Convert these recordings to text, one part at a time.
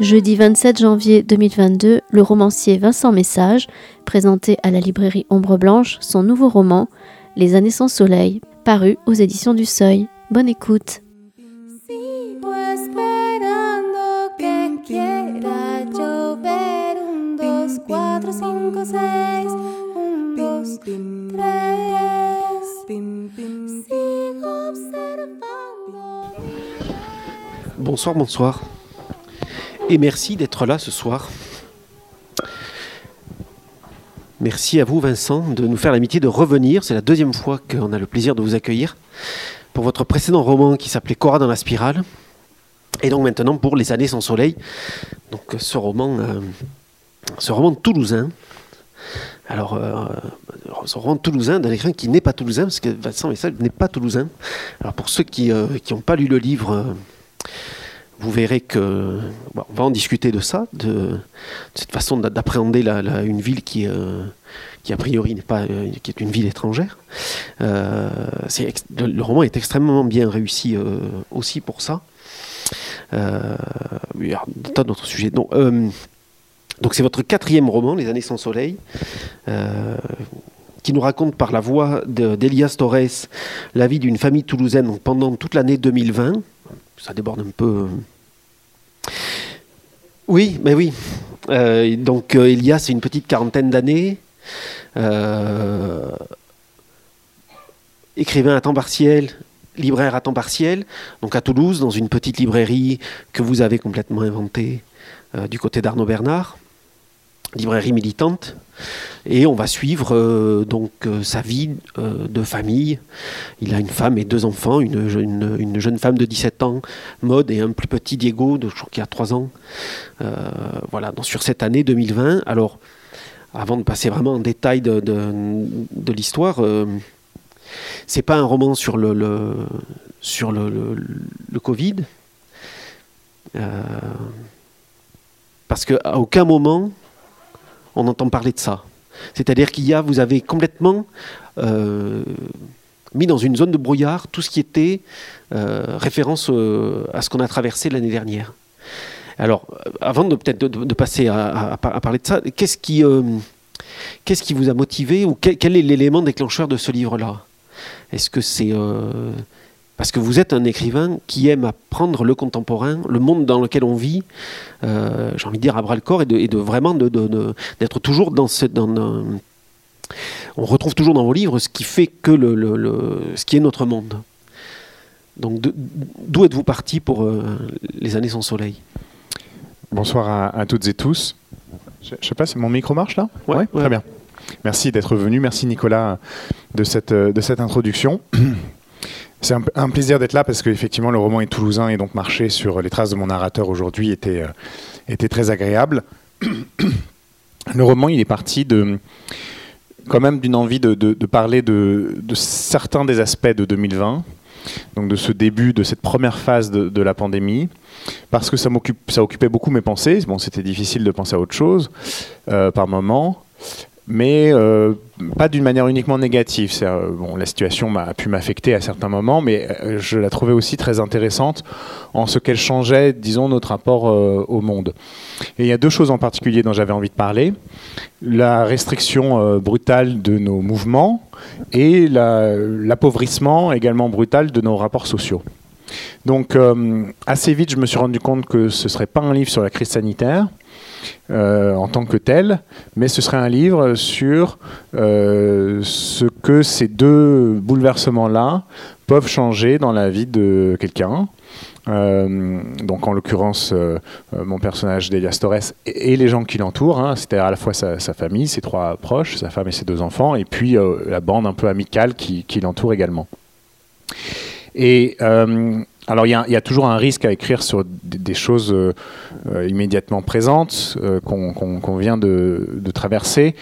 Jeudi 27 janvier 2022, le romancier Vincent Message présentait à la librairie Ombre Blanche son nouveau roman Les années sans soleil, paru aux éditions du Seuil. Bonne écoute. Seis. Un, dos, tres. Sigo observando. Bonsoir, bonsoir. Et merci d'être là ce soir. Merci à vous, Vincent, de nous faire l'amitié de revenir. C'est la deuxième fois qu'on a le plaisir de vous accueillir pour votre précédent roman qui s'appelait Cora dans la spirale. Et donc maintenant pour Les années sans soleil. Donc ce roman, euh, ce roman toulousain. Alors, euh, ce roman toulousain d'un écrivain qui n'est pas toulousain, parce que Vincent Message n'est pas toulousain. Alors pour ceux qui n'ont pas lu le livre, euh, vous verrez que on va en discuter de ça, de, cette façon d'a- d'appréhender une ville qui, euh, a priori n'est pas, euh, qui est une ville étrangère. Euh, le, roman est extrêmement bien réussi euh, aussi pour ça. Euh, il y a des tas d'autres sujets. Euh, donc c'est votre quatrième roman, Les années sans soleil. euh, qui nous raconte par la voix de- d'Elias Torres la vie d'une famille toulousaine pendant toute l'année 2020 ça déborde un peu. Oui, mais oui. Euh, donc euh, Elias, c'est une petite quarantaine d'années. Euh, écrivain à temps partiel, libraire à temps partiel, donc à Toulouse, dans une petite librairie que vous avez complètement inventée euh, du côté d'Arnaud Bernard, librairie militante. Et on va suivre euh, donc euh, sa vie euh, de famille. Il a une femme et deux enfants, une, une jeune femme de 17 ans, Maude, et un plus petit Diego, de, je crois qu'il a 3 ans. Voilà, donc sur cette année 2020. Alors, avant de passer vraiment en détail de, de- de l'histoire, c'est pas un roman sur le, sur le, le- le Covid. Parce qu'à aucun moment on entend parler de ça. C'est-à-dire qu'il y a, vous avez complètement euh, mis dans une zone de brouillard tout ce qui était euh, référence euh, à ce qu'on a traversé l'année dernière. Alors, avant de peut-être de, passer à, à- à par- à parler de ça, qu'est-ce qui, vous a motivé ou quel, est l'élément déclencheur de ce livre-là? Est-ce que c'est parce que vous êtes un écrivain qui aime apprendre le contemporain, le monde dans lequel on vit, euh, j'ai envie de dire à bras le corps, et de, et de vraiment de- de- de- d'être toujours dans ce, dans, dans- on retrouve toujours dans vos livres ce qui fait que le, le- le- ce qui est notre monde. Donc d'où êtes-vous parti pour euh, les années sans soleil? Bonsoir à, à toutes et tous. Je, je sais pas, si mon micro marche là? Ouais, ouais. Très bien. Merci d'être venu. Merci Nicolas de cette, euh, de cette introduction. C'est un, plaisir d'être là parce qu'effectivement le roman est toulousain et donc marcher sur les traces de mon narrateur aujourd'hui était, euh, était très agréable. Le roman il est parti de quand même d'une envie de, parler de, certains des aspects de 2020, donc de ce début, de cette première phase de, de la pandémie, parce que ça, m'occupe, ça occupait beaucoup mes pensées. Bon, c'était difficile de penser à autre chose euh, par moment, mais euh, pas d'une manière uniquement négative. Euh, bon, la situation m'a pu m'affecter à certains moments, mais euh, je la trouvais aussi très intéressante en ce qu'elle changeait, disons, notre rapport au monde. Et il y a deux choses en particulier dont j'avais envie de parler la restriction brutale de nos mouvements et la- l'appauvrissement également brutal de nos rapports sociaux. Donc assez vite, je me suis rendu compte que ce ne serait pas un livre sur la crise sanitaire euh, en tant que tel, mais ce serait un livre sur euh, ce que ces deux bouleversements-là peuvent changer dans la vie de quelqu'un. Euh, donc en l'occurrence, mon personnage d'Elias Torres et, les gens qui l'entourent, hein, c'était à la fois sa, famille, ses trois proches, sa femme et ses deux enfants, et puis la bande un peu amicale qui, l'entoure également. Et alors, il y, a- toujours un risque à écrire sur des, choses immédiatement présentes euh, qu'on vient de, traverser.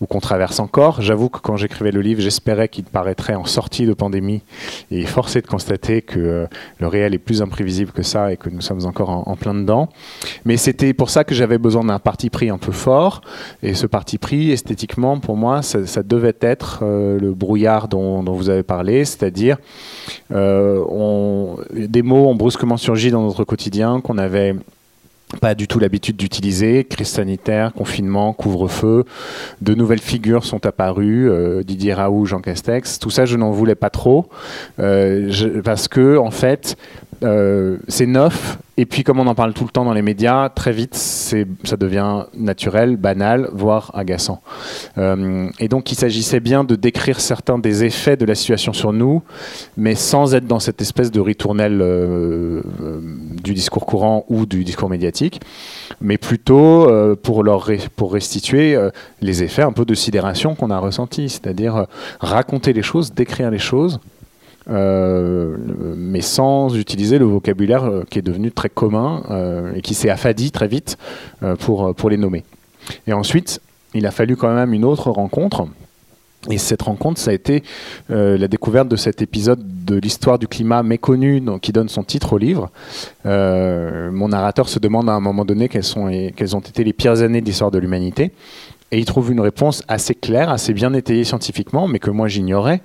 ou qu'on traverse encore. J'avoue que quand j'écrivais le livre, j'espérais qu'il paraîtrait en sortie de pandémie. Et forcé de constater que euh, le réel est plus imprévisible que ça et que nous sommes encore en, plein dedans. Mais c'était pour ça que j'avais besoin d'un parti pris un peu fort. Et ce parti pris, esthétiquement, pour moi, ça, devait être euh, le brouillard dont, vous avez parlé, c'est-à-dire euh, des mots ont brusquement surgi dans notre quotidien qu'on avait pas du tout l'habitude d'utiliser. Crise sanitaire, confinement, couvre-feu. De nouvelles figures sont apparues. Euh, Didier Raoult, Jean Castex. Tout ça, je n'en voulais pas trop. Euh, parce que, en fait, euh, c'est neuf. Et puis, comme on en parle tout le temps dans les médias, très vite, ça devient naturel, banal, voire agaçant. Euh, et donc, il s'agissait bien de décrire certains des effets de la situation sur nous, mais sans être dans cette espèce de ritournelle euh, du discours courant ou du discours médiatique, mais plutôt pour, restituer les effets un peu de sidération qu'on a ressentis, c'est-à-dire raconter les choses, décrire les choses euh, mais sans utiliser le vocabulaire euh, qui est devenu très commun euh, et qui s'est affadi très vite pour, pour les nommer. Et ensuite, il a fallu quand même une autre rencontre. Et cette rencontre, ça a été la découverte de cet épisode de l'histoire du climat méconnu qui donne son titre au livre. mon narrateur se demande à un moment donné quelles, sont, quelles ont été les pires années de l'histoire de l'humanité. Et il trouve une réponse assez claire, assez bien étayée scientifiquement, mais que moi j'ignorais,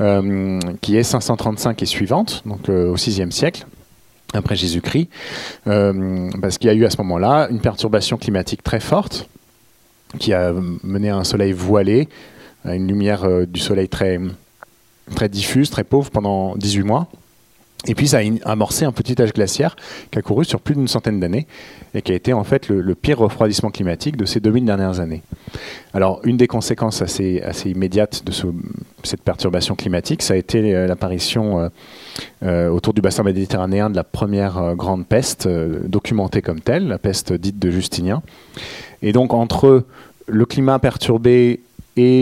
euh, qui est 535 et suivante, donc euh, au VIe siècle après Jésus-Christ, euh, parce qu'il y a eu à ce moment-là une perturbation climatique très forte qui a mené à un soleil voilé, à une lumière du soleil très, très diffuse, très pauvre pendant 18 mois. Et puis ça a amorcé un petit âge glaciaire qui a couru sur plus d'une centaine d'années et qui a été en fait le, pire refroidissement climatique de ces 2000 dernières années. Alors une des conséquences assez, immédiates de cette perturbation climatique, ça a été euh, l'apparition euh, euh, autour du bassin méditerranéen de la première grande peste documentée comme telle, la peste dite de Justinien. Et donc entre le climat perturbé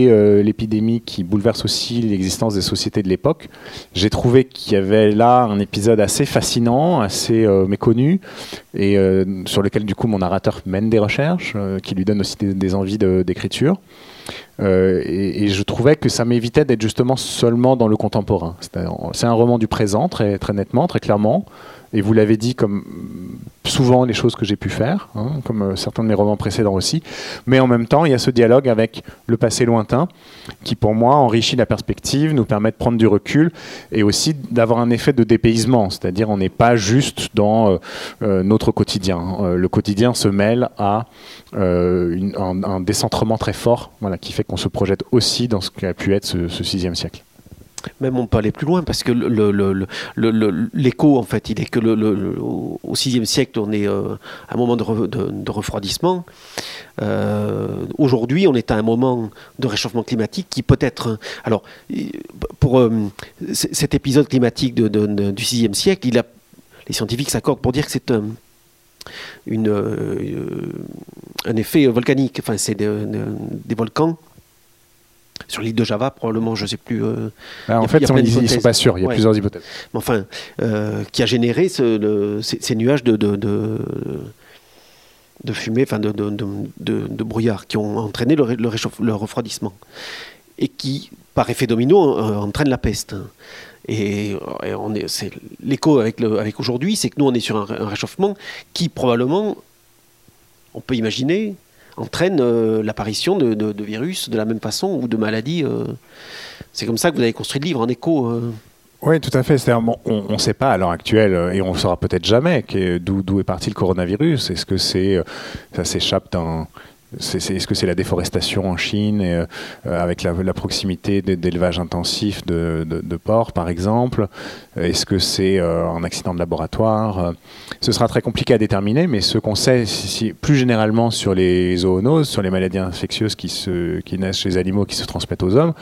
euh, l'épidémie qui bouleverse aussi l'existence des sociétés de l'époque. J'ai trouvé qu'il y avait là un épisode assez fascinant, assez euh, méconnu, et euh, sur lequel du coup mon narrateur mène des recherches, qui lui donnent aussi des, envies d'écriture. Et, et, je trouvais que ça m'évitait d'être justement seulement dans le contemporain. C'est un roman du présent, très, très nettement, très clairement, et vous l'avez dit comme souvent les choses que j'ai pu faire, hein, comme euh, certains de mes romans précédents aussi. Mais en même temps, il y a ce dialogue avec le passé lointain qui, pour moi, enrichit la perspective, nous permet de prendre du recul et aussi d'avoir un effet de dépaysement. C'est-à-dire, on n'est pas juste dans euh, euh, notre quotidien. le quotidien se mêle à un, décentrement très fort voilà, qui fait qu'on se projette aussi dans ce qu'a pu être ce, ce sixième siècle. Même on peut aller plus loin parce que l'écho, en fait, il est que au VIe siècle, on est euh, à un moment de, refroidissement. Euh, aujourd'hui, on est à un moment de réchauffement climatique qui peut être. Alors, pour euh, cet épisode climatique du VIe siècle, les scientifiques s'accordent pour dire que c'est un, un effet volcanique. Enfin, c'est des volcans sur l'île de Java, probablement, je ne sais plus. Euh, bah, en fait, ils ne sont pas sûrs, il y a plusieurs hypothèses. enfin, euh, qui a généré ce, ces, nuages de, de, de, de fumée, enfin de, de, brouillard, qui ont entraîné le, le, refroidissement. Et qui, par effet domino, euh, entraînent la peste. Et, on est, c'est l'écho avec aujourd'hui, c'est que nous, on est sur un réchauffement qui, probablement, on peut imaginer, entraîne euh, l'apparition de, virus de la même façon ou de maladies. Euh. C'est comme ça que vous avez construit le livre en écho. Euh. Oui, tout à fait. on ne sait pas à l'heure actuelle, et on ne saura peut-être jamais, d'où est parti le coronavirus. Est-ce que c'est ça s'échappe d'un est-ce que c'est la déforestation en Chine et, euh, avec la, proximité d'élevage intensif de, porcs par exemple Est-ce que c'est euh, un accident de laboratoire Ce sera très compliqué à déterminer, mais ce qu'on sait plus généralement sur les zoonoses, sur les maladies infectieuses qui, se, qui naissent chez les animaux qui se transmettent aux hommes,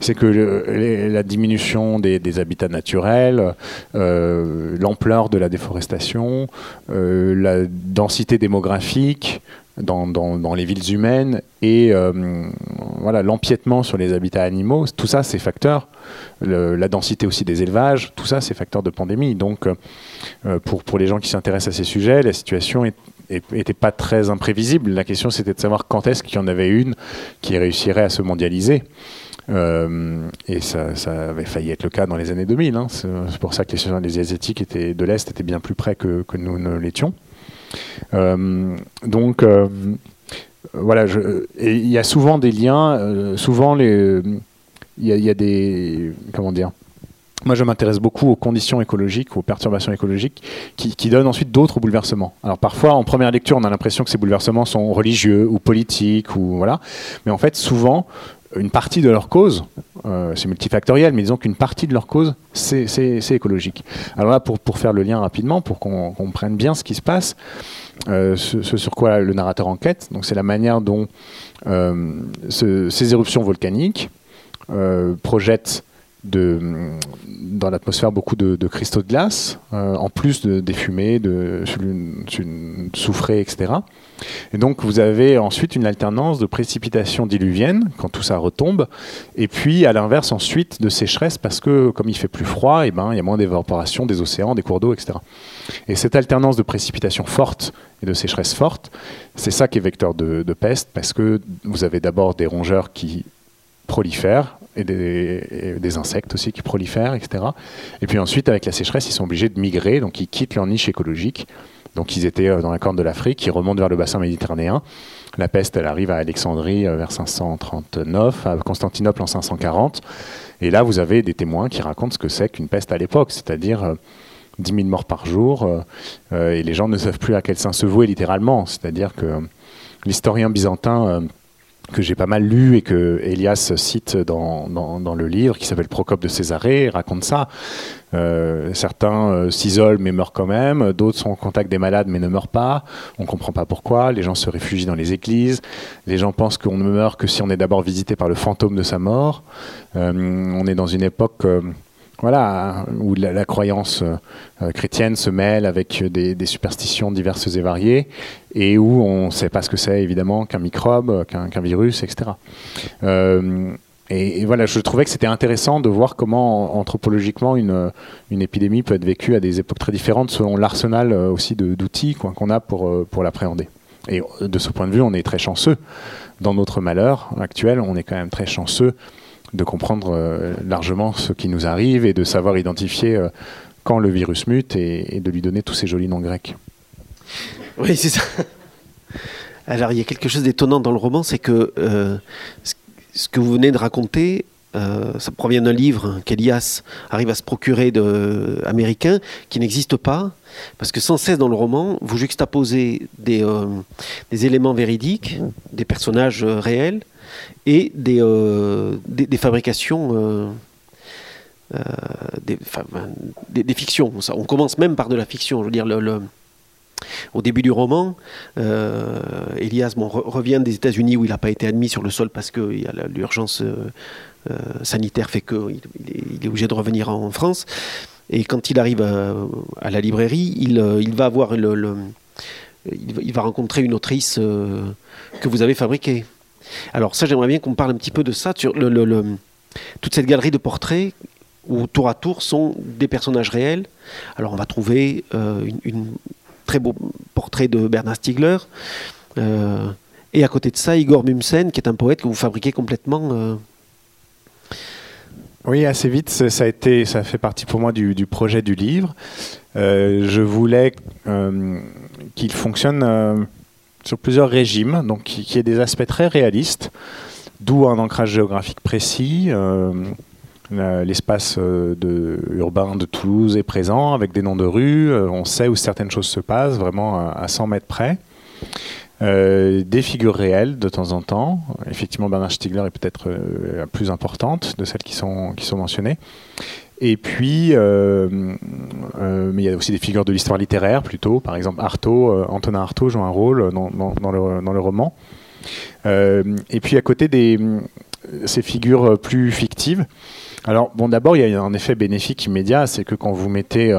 c'est que la diminution des, habitats naturels, euh, l'ampleur de la déforestation, la densité démographique, dans, dans, les villes humaines et euh, voilà l'empiètement sur les habitats animaux, tout ça c'est facteur, la densité aussi des élevages, tout ça c'est facteur de pandémie. Donc euh, pour, pour les gens qui s'intéressent à ces sujets, la situation n'était pas très imprévisible. La question, c'était de savoir quand est-ce qu'il y en avait une qui réussirait à se mondialiser. Euh, et ça, avait failli être le cas dans les années 2000. Hein. C'est pour ça que les, les Asiatiques étaient, de l'Est étaient bien plus près que, que nous ne l'étions. Euh, donc, euh, voilà, il y a souvent des liens, souvent les, il y, a des, comment dire, moi, je m'intéresse beaucoup aux conditions écologiques, aux perturbations écologiques, qui, qui donnent ensuite d'autres bouleversements. Alors parfois, en première lecture, on a l'impression que ces bouleversements sont religieux ou politiques, ou voilà. Mais en fait, souvent, une partie de leur cause, euh, c'est multifactoriel, mais disons qu'une partie de leur cause, c'est écologique. Alors là, pour, faire le lien rapidement, pour qu'on comprenne bien ce qui se passe, euh, ce, sur quoi le narrateur enquête, c'est la manière dont euh, ces éruptions volcaniques projettent dans l'atmosphère beaucoup de, cristaux de glace, en plus de, des fumées, de, soufrées, etc. Et donc vous avez ensuite une alternance de précipitations diluviennes quand tout ça retombe, et puis à l'inverse ensuite de sécheresse parce que comme il fait plus froid, et eh ben, il y a moins d'évaporation des océans, des cours d'eau, etc. Et cette alternance de précipitations fortes et de sécheresse forte, c'est ça qui est vecteur de, peste parce que vous avez d'abord des rongeurs qui prolifèrent et des, insectes aussi qui prolifèrent, etc. Et puis ensuite, avec la sécheresse, ils sont obligés de migrer, donc ils quittent leur niche écologique donc ils étaient euh, dans la corne de l'Afrique, ils remontent vers le bassin méditerranéen. La peste, elle arrive à Alexandrie euh, vers 539, à Constantinople en 540. Et là, vous avez des témoins qui racontent ce que c'est qu'une peste à l'époque, c'est-à-dire 10 euh, 000 morts par jour, et les gens ne savent plus à quel sein se vouer littéralement. C'est-à-dire que l'historien byzantin que j'ai pas mal lu et que Elias cite dans, dans, le livre qui s'appelle Procope de Césarée, raconte ça. Euh, certains euh, s'isolent mais meurent quand même, d'autres sont en contact des malades mais ne meurent pas. On comprend pas pourquoi. Les gens se réfugient dans les églises. Les gens pensent qu'on ne meurt que si on est d'abord visité par le fantôme de sa mort. Euh, on est dans une époque voilà, où la, croyance euh, chrétienne se mêle avec des, superstitions diverses et variées, et où on ne sait pas ce que c'est évidemment qu'un microbe, qu'un virus, etc. Euh, et, voilà, je trouvais que c'était intéressant de voir comment anthropologiquement une, une, épidémie peut être vécue à des époques très différentes selon l'arsenal euh, aussi d'outils qu'on a pour, pour l'appréhender. Et de ce point de vue, on est très chanceux. Dans notre malheur actuel, on est quand même très chanceux de comprendre euh, largement ce qui nous arrive et de savoir identifier euh, quand le virus mute et, de lui donner tous ces jolis noms grecs. Oui, c'est ça. Alors, il y a quelque chose d'étonnant dans le roman, c'est que euh, ce que vous venez de raconter, ça provient d'un livre qu'Elias arrive à se procurer de, américain qui n'existe pas, parce que sans cesse dans le roman, vous juxtaposez des éléments véridiques, des personnages réels, et des, euh, des, fabrications. Euh, euh, des, des, fictions. On commence même par de la fiction. Je veux dire, au début du roman, Elias revient des États-Unis où il n'a pas été admis sur le sol parce que l'urgence sanitaire fait qu'il il est, obligé de revenir en France. Et quand il arrive à, la librairie, il va avoir le, il, va rencontrer une autrice que vous avez fabriquée. Alors ça, j'aimerais bien qu'on parle un petit peu de ça, sur toute cette galerie de portraits où tour à tour sont des personnages réels. Alors on va trouver euh, une, très beau portrait de Bernard Stiegler. Euh, et à côté de ça, Igor Mumsen, qui est un poète que vous fabriquez complètement. Euh. Oui, assez vite, ça a été, ça fait partie pour moi du, du projet du livre. je voulais qu'il fonctionne sur plusieurs régimes, donc qui, ait des aspects très réalistes, d'où un ancrage géographique précis. Euh, l'espace euh, urbain de Toulouse est présent avec des noms de rues. Euh, on sait où certaines choses se passent, vraiment à, 100 mètres près. des figures réelles de temps en temps. Effectivement, Bernard Stiegler est peut-être la plus importante de celles qui sont, qui sont mentionnées. Et puis, euh, euh, mais il y a aussi des figures de l'histoire littéraire plutôt. Par exemple, euh, Antonin Artaud joue un rôle dans, dans, le, dans le, roman. et puis à côté des ces figures plus fictives. Alors bon, d'abord il y a un effet bénéfique immédiat, c'est que quand vous mettez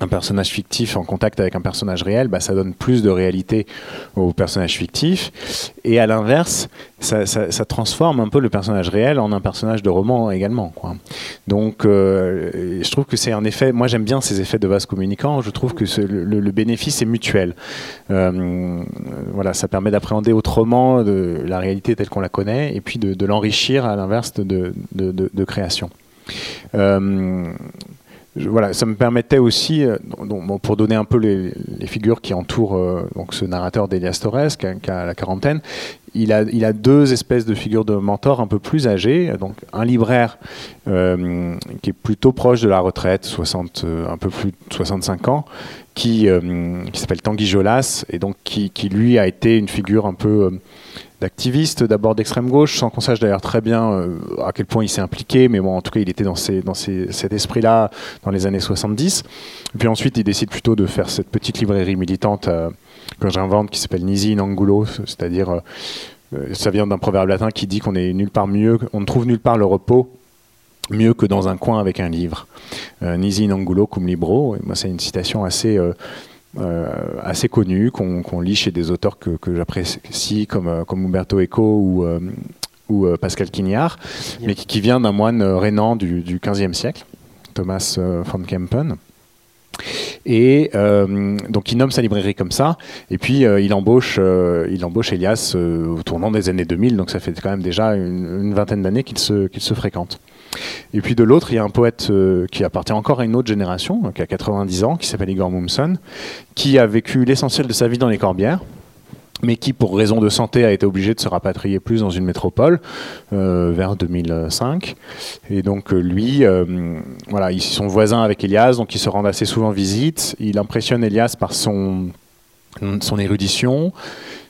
un personnage fictif en contact avec un personnage réel, bah, ça donne plus de réalité au personnage fictif. Et à l'inverse, ça, transforme un peu le personnage réel en un personnage de roman également. Donc, euh, je trouve que c'est un effet. Moi, j'aime bien ces effets de vase communicant. Je trouve que le, bénéfice est mutuel. Euh, voilà, ça permet d'appréhender autrement la réalité telle qu'on la connaît et puis de, l'enrichir à l'inverse de création. Euh, voilà, ça me permettait aussi, euh, pour donner un peu les, figures qui entourent euh, donc ce narrateur d'Elias Torres, qui a la quarantaine, il a, deux espèces de figures de mentors un peu plus âgés. Donc un libraire euh, qui est plutôt proche de la retraite, 60, euh, un peu plus de 65 ans, qui, euh, qui s'appelle Tanguy Jolas, et donc qui, lui a été une figure un peu d'activiste, d'abord d'extrême gauche, sans qu'on sache d'ailleurs très bien à quel point il s'est impliqué, mais bon, en tout cas, il était dans, cet esprit-là dans les années 70. Et puis ensuite, il décide plutôt de faire cette petite librairie militante que j'invente qui s'appelle Nisi in Angulo, c'est-à-dire, euh, ça vient d'un proverbe latin qui dit qu'on est nulle part mieux, on ne trouve nulle part le repos mieux que dans un coin avec un livre. Euh, Nisi in Angulo cum libro, c'est une citation assez... Euh, euh, assez connu, qu'on lit chez des auteurs que, que j'apprécie, comme, comme Umberto Eco ou, ou Pascal Quignard, mais qui, qui vient d'un moine rénan du, du 15e siècle, Thomas von Kempen. Et euh, donc il nomme sa librairie comme ça, et puis euh, il embauche, euh, il embauche Elias au tournant des années 2000, donc ça fait quand même déjà une, vingtaine d'années qu'ils se, qu'ils se fréquentent. Et puis de l'autre, il y a un poète qui appartient encore à une autre génération, qui a 90 ans, qui s'appelle Igor Mumson, qui a vécu l'essentiel de sa vie dans les Corbières, mais qui, pour raison de santé, a été obligé de se rapatrier plus dans une métropole euh, vers 2005. Et donc euh, lui, euh, voilà, ils sont voisins avec Elias, donc ils se rendent assez souvent visite. Il impressionne Elias par son, son érudition.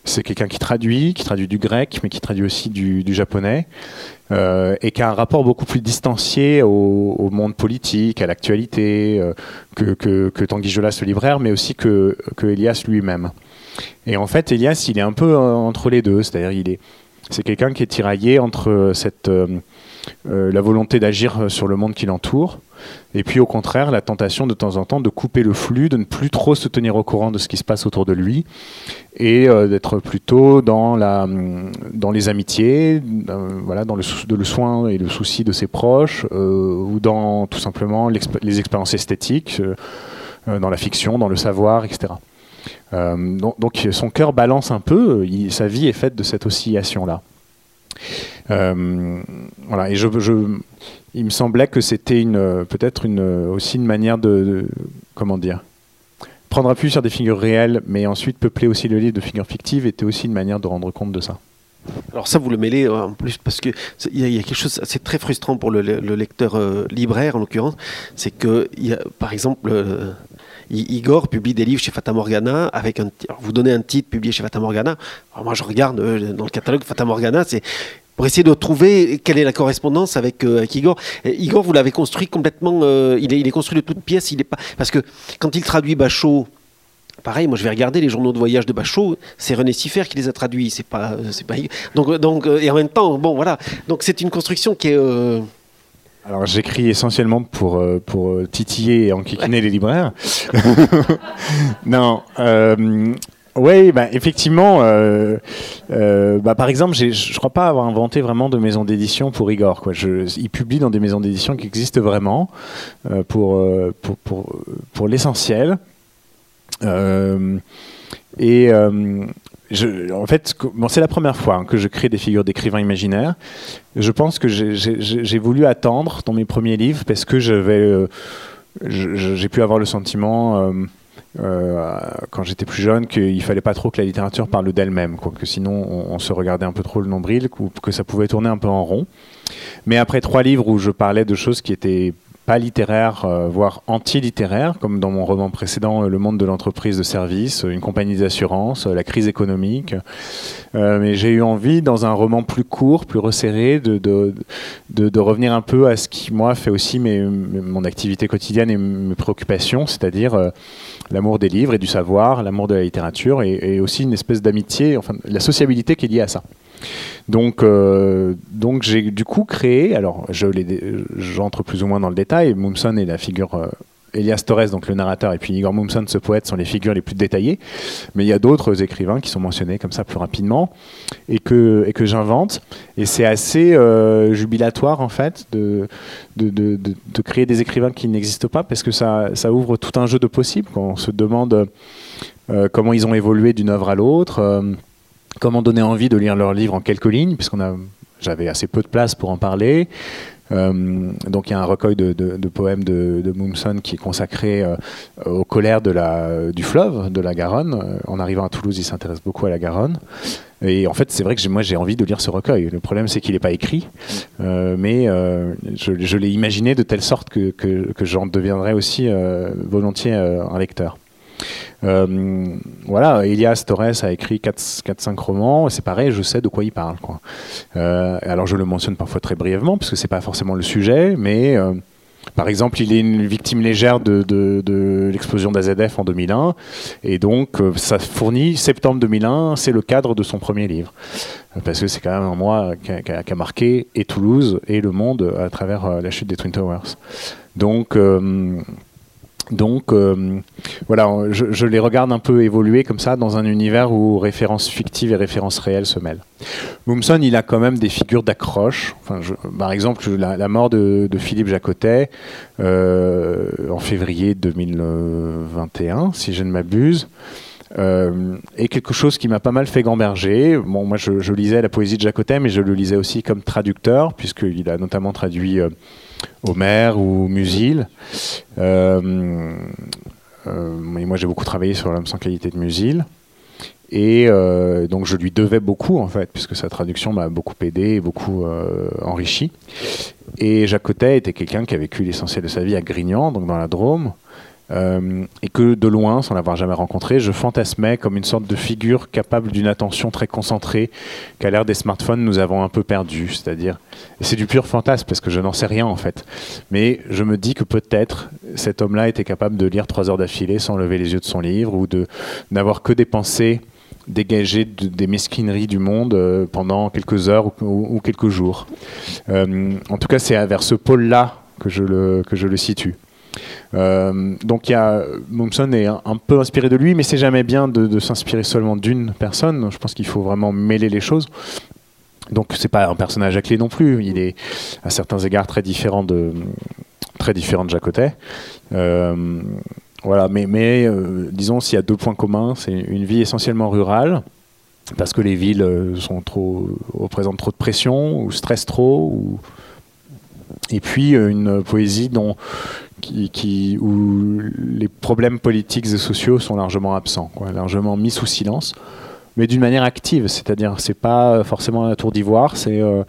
C'est quelqu'un qui traduit, qui traduit du grec, mais qui traduit aussi du, japonais, euh, et qui a un rapport beaucoup plus distancié au, monde politique, à l'actualité, que, que, que Tanguy Jolas, le libraire, mais aussi que, que Elias lui-même. Et en fait, Elias, il est un peu euh, entre les deux, c'est-à-dire il est, c'est quelqu'un qui est tiraillé entre euh, euh, la volonté d'agir sur le monde qui l'entoure, et puis au contraire, la tentation de temps en temps de couper le flux, de ne plus trop se tenir au courant de ce qui se passe autour de lui, et d'être plutôt dans, la, dans les amitiés, voilà, dans le, soin et le souci de ses proches, ou dans tout simplement les expériences esthétiques, dans la fiction, dans le savoir, etc. Euh, donc, son cœur balance un peu, sa vie est faite de cette oscillation-là. Euh, voilà, et je, il me semblait que c'était une, peut-être une, aussi une manière de, comment dire, prendre appui sur des figures réelles, mais ensuite peupler aussi le livre de figures fictives était aussi une manière de rendre compte de ça. Alors ça, vous le mêlez en plus parce que il y, a quelque chose, c'est très frustrant pour le, le lecteur euh, libraire en l'occurrence, c'est que y a, par exemple. Euh, Igor publie des livres chez Fata Morgana avec un. Vous donnez un titre publié chez Fata Morgana. Moi, je regarde euh, dans le catalogue Fata Morgana, c'est pour essayer de trouver quelle est la correspondance avec, euh, Igor. Igor, vous l'avez construit complètement. Euh, il, est, construit de toutes pièces. Il est pas parce que quand il traduit Bachot. Pareil, moi je vais regarder les journaux de voyage de Bachot, c'est René Siffer qui les a traduits, c'est pas, pas. Donc, donc, et en même temps, bon voilà, donc c'est une construction qui est. Euh, alors j'écris essentiellement pour, euh, pour titiller et enquiquiner les libraires. non. Euh, oui, bah, effectivement. Euh, bah, par exemple, je ne crois pas avoir inventé vraiment de maison d'édition pour Igor. Quoi. Je, il publie dans des maisons d'édition qui existent vraiment euh, pour, pour, pour, pour l'essentiel. et en fait, c'est la première fois hein, que je crée des figures d'écrivains imaginaires. Je pense que j'ai voulu attendre dans mes premiers livres parce que euh, j'ai pu avoir le sentiment, euh, euh, quand j'étais plus jeune, qu'il fallait pas trop que la littérature parle d'elle-même, que sinon on, on, se regardait un peu trop le nombril, que ça pouvait tourner un peu en rond. Mais après trois livres où je parlais de choses qui étaient pas littéraire, euh, voire anti-littéraire, comme dans mon roman précédent, Le monde de l'entreprise de service, une compagnie d'assurance, la crise économique. Euh, mais j'ai eu envie, dans un roman plus court, plus resserré, de, revenir un peu à ce qui, moi, fait aussi mon activité quotidienne et mes préoccupations, c'est-à-dire euh, l'amour des livres et du savoir, l'amour de la littérature, et, et aussi une espèce d'amitié, enfin, la sociabilité qui est liée à ça. Donc, euh, donc j'ai du coup créé, alors je j'entre plus ou moins dans le détail, Mumson est la figure euh, Elias Torres, donc le narrateur, et puis Igor Mumson, ce poète, sont les figures les plus détaillées. Mais il y a d'autres écrivains qui sont mentionnés comme ça plus rapidement et que, et que j'invente. Et c'est assez euh, jubilatoire, en fait, de, de, de, créer des écrivains qui n'existent pas parce que ça, ça ouvre tout un jeu de possibles. Quand on se demande comment ils ont évolué d'une œuvre à l'autre, comment donner envie de lire leur livre en quelques lignes, puisqu'on a j'avais assez peu de place pour en parler. Euh, donc il y a un recueil de, poèmes de, de, qui est consacré euh, aux colères du fleuve, de la Garonne. Euh, en arrivant à Toulouse, il s'intéresse beaucoup à la Garonne. Et en fait, c'est vrai que moi, j'ai envie de lire ce recueil. Le problème, c'est qu'il n'est pas écrit, mais je, l'ai imaginé de telle sorte que, que, que j'en deviendrai aussi volontiers un lecteur. Euh, voilà, Elias Torres a écrit 4-5 romans, c'est pareil, je sais de quoi il parle. Euh, alors je le mentionne parfois très brièvement, parce que c'est pas forcément le sujet, mais euh, par exemple, il est une victime légère de, l'explosion d'AZF en 2001, et donc ça fournit, septembre 2001, c'est le cadre de son premier livre. Parce que c'est quand même un mois qui a, qui a, marqué et Toulouse et le monde à travers la chute des Twin Towers. Donc donc euh, voilà, je, les regarde un peu évoluer comme ça dans un univers où références fictives et références réelles se mêlent. Mumson, il a quand même des figures d'accroche. Par exemple, la, mort de, Philippe Jacotet euh, en février 2021, si je ne m'abuse. Euh, est quelque chose qui m'a pas mal fait gamberger. Bon, moi, je, lisais la poésie de Jacotet, mais je le lisais aussi comme traducteur, puisqu'il a notamment traduit Homer ou Musil. Euh, euh, moi, j'ai beaucoup travaillé sur l'homme sans qualité de Musil. Et euh, donc je lui devais beaucoup en fait, puisque sa traduction m'a beaucoup aidé et beaucoup enrichi. Et Jacques Cotet était quelqu'un qui a vécu l'essentiel de sa vie à Grignan, donc dans la Drôme, euh, et que de loin, sans l'avoir jamais rencontré, je fantasmais comme une sorte de figure capable d'une attention très concentrée qu'à l'ère des smartphones nous avons un peu perdu. C'est-à-dire, c'est du pur fantasme parce que je n'en sais rien en fait. Mais je me dis que peut-être cet homme-là était capable de lire trois heures d'affilée sans lever les yeux de son livre ou de n'avoir que des pensées dégagées des mesquineries du monde euh, pendant quelques heures ou, quelques jours. Euh, en tout cas, c'est vers ce pôle-là que je le, que je le situe. Euh, donc y a, Momson est un, peu inspiré de lui, mais c'est jamais bien de, s'inspirer seulement d'une personne. Je pense qu'il faut vraiment mêler les choses. Donc c'est pas un personnage à clé non plus. Il est à certains égards très différent de très différent de Jacotet. Euh, voilà, mais, euh, disons s'il y a deux points communs, c'est une vie essentiellement rurale parce que les villes sont trop représentent trop de pression ou stressent trop et puis une poésie dont où les problèmes politiques et sociaux sont largement absents, largement mis sous silence, mais d'une manière active. C'est-à-dire, c'est pas forcément la tour d'ivoire, euh,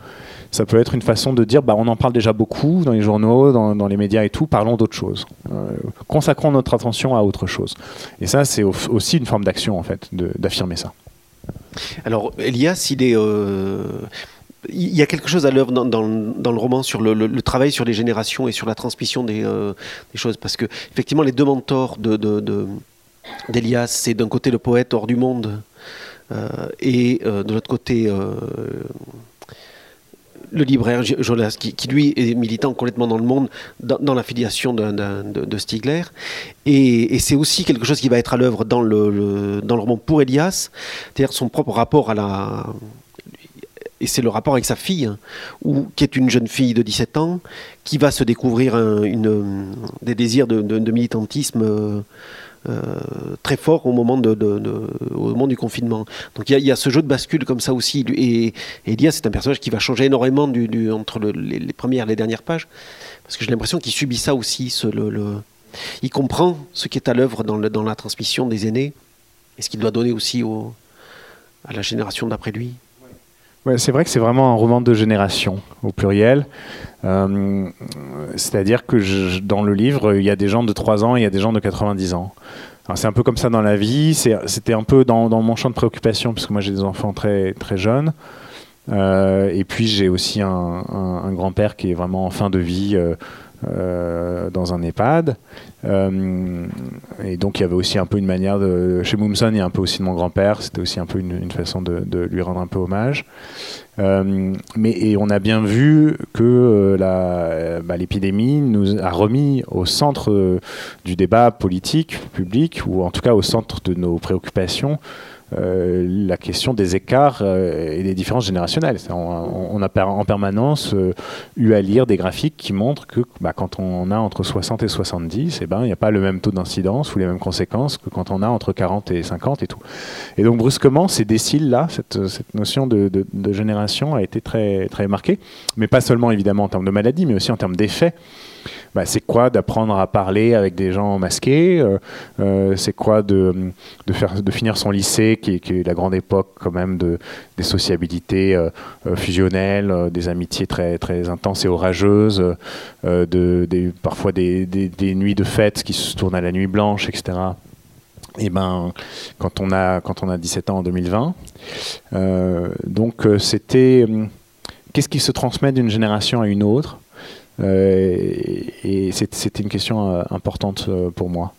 ça peut être une façon de dire, bah, on en parle déjà beaucoup dans les journaux, dans, les médias et tout, parlons d'autre chose. Euh, consacrons notre attention à autre chose. Et ça, c'est aussi une forme d'action, en fait, d'affirmer ça. Alors, Elias, il est, euh, il y a quelque chose à l'œuvre dans, le roman sur le, travail sur les générations et sur la transmission euh, des, choses. Parce que, effectivement, les deux mentors d'Elias, c'est d'un côté le poète hors du monde euh, et euh, de l'autre côté le libraire Jolas, qui, lui est militant complètement dans le monde, dans, l'affiliation de, Stigler. Et, c'est aussi quelque chose qui va être à l'œuvre dans dans le roman pour Elias, c'est-à-dire son propre rapport à la et c'est le rapport avec sa fille, hein, qui est une jeune fille de 17 ans, qui va se découvrir une, des désirs de, militantisme euh, euh, très forts au moment, du confinement. Donc il y, a ce jeu de bascule comme ça aussi. Et, Elias, c'est un personnage qui va changer énormément entre les, premières et les dernières pages, parce que j'ai l'impression qu'il subit ça aussi. Il comprend ce qui est à l'œuvre dans, la transmission des aînés, et ce qu'il doit donner aussi au, à la génération d'après lui c'est vrai que c'est vraiment un roman de génération, au pluriel. Euh, c'est-à-dire que dans le livre, il y a des gens de 3 ans et il y a des gens de 90 ans. C'est un peu comme ça dans la vie. C'était un peu dans, mon champ de préoccupation, puisque moi j'ai des enfants très, très jeunes. Euh, et puis j'ai aussi un, grand-père qui est vraiment en fin de vie. Euh, euh, dans un EHPAD. Euh, et donc il y avait aussi un peu une manière de... Chez Moomson, il y a un peu aussi de mon grand-père, c'était aussi un peu une, façon de, lui rendre un peu hommage. Euh, mais et on a bien vu que bah, l'épidémie nous a remis au centre du débat politique, public, ou en tout cas au centre de nos préoccupations, euh, la question des écarts euh, et des différences générationnelles. On, a en permanence euh, eu à lire des graphiques qui montrent que bah, quand on a entre 60 et 70, eh ben, il n'y a pas le même taux d'incidence ou les mêmes conséquences que quand on a entre 40 et 50 et tout. Et donc brusquement, ces déciles-là, cette, cette, notion de, génération a été très, très marquée, mais pas seulement évidemment en termes de maladie, mais aussi en termes d'effets. Bah, c'est quoi d'apprendre à parler avec des gens masqués euh, euh, C'est quoi de, de, faire, de finir son lycée, qui est, la grande époque quand même de, des sociabilités euh, fusionnelles, des amitiés très, très intenses et orageuses, de, parfois des, des, des, nuits de fête qui se tournent à la nuit blanche, etc. Et ben, quand on a quand on a 17 ans en 2020, donc c'était qu'est-ce qui se transmet d'une génération à une autre? Et c'était une question euh, importante euh, pour moi.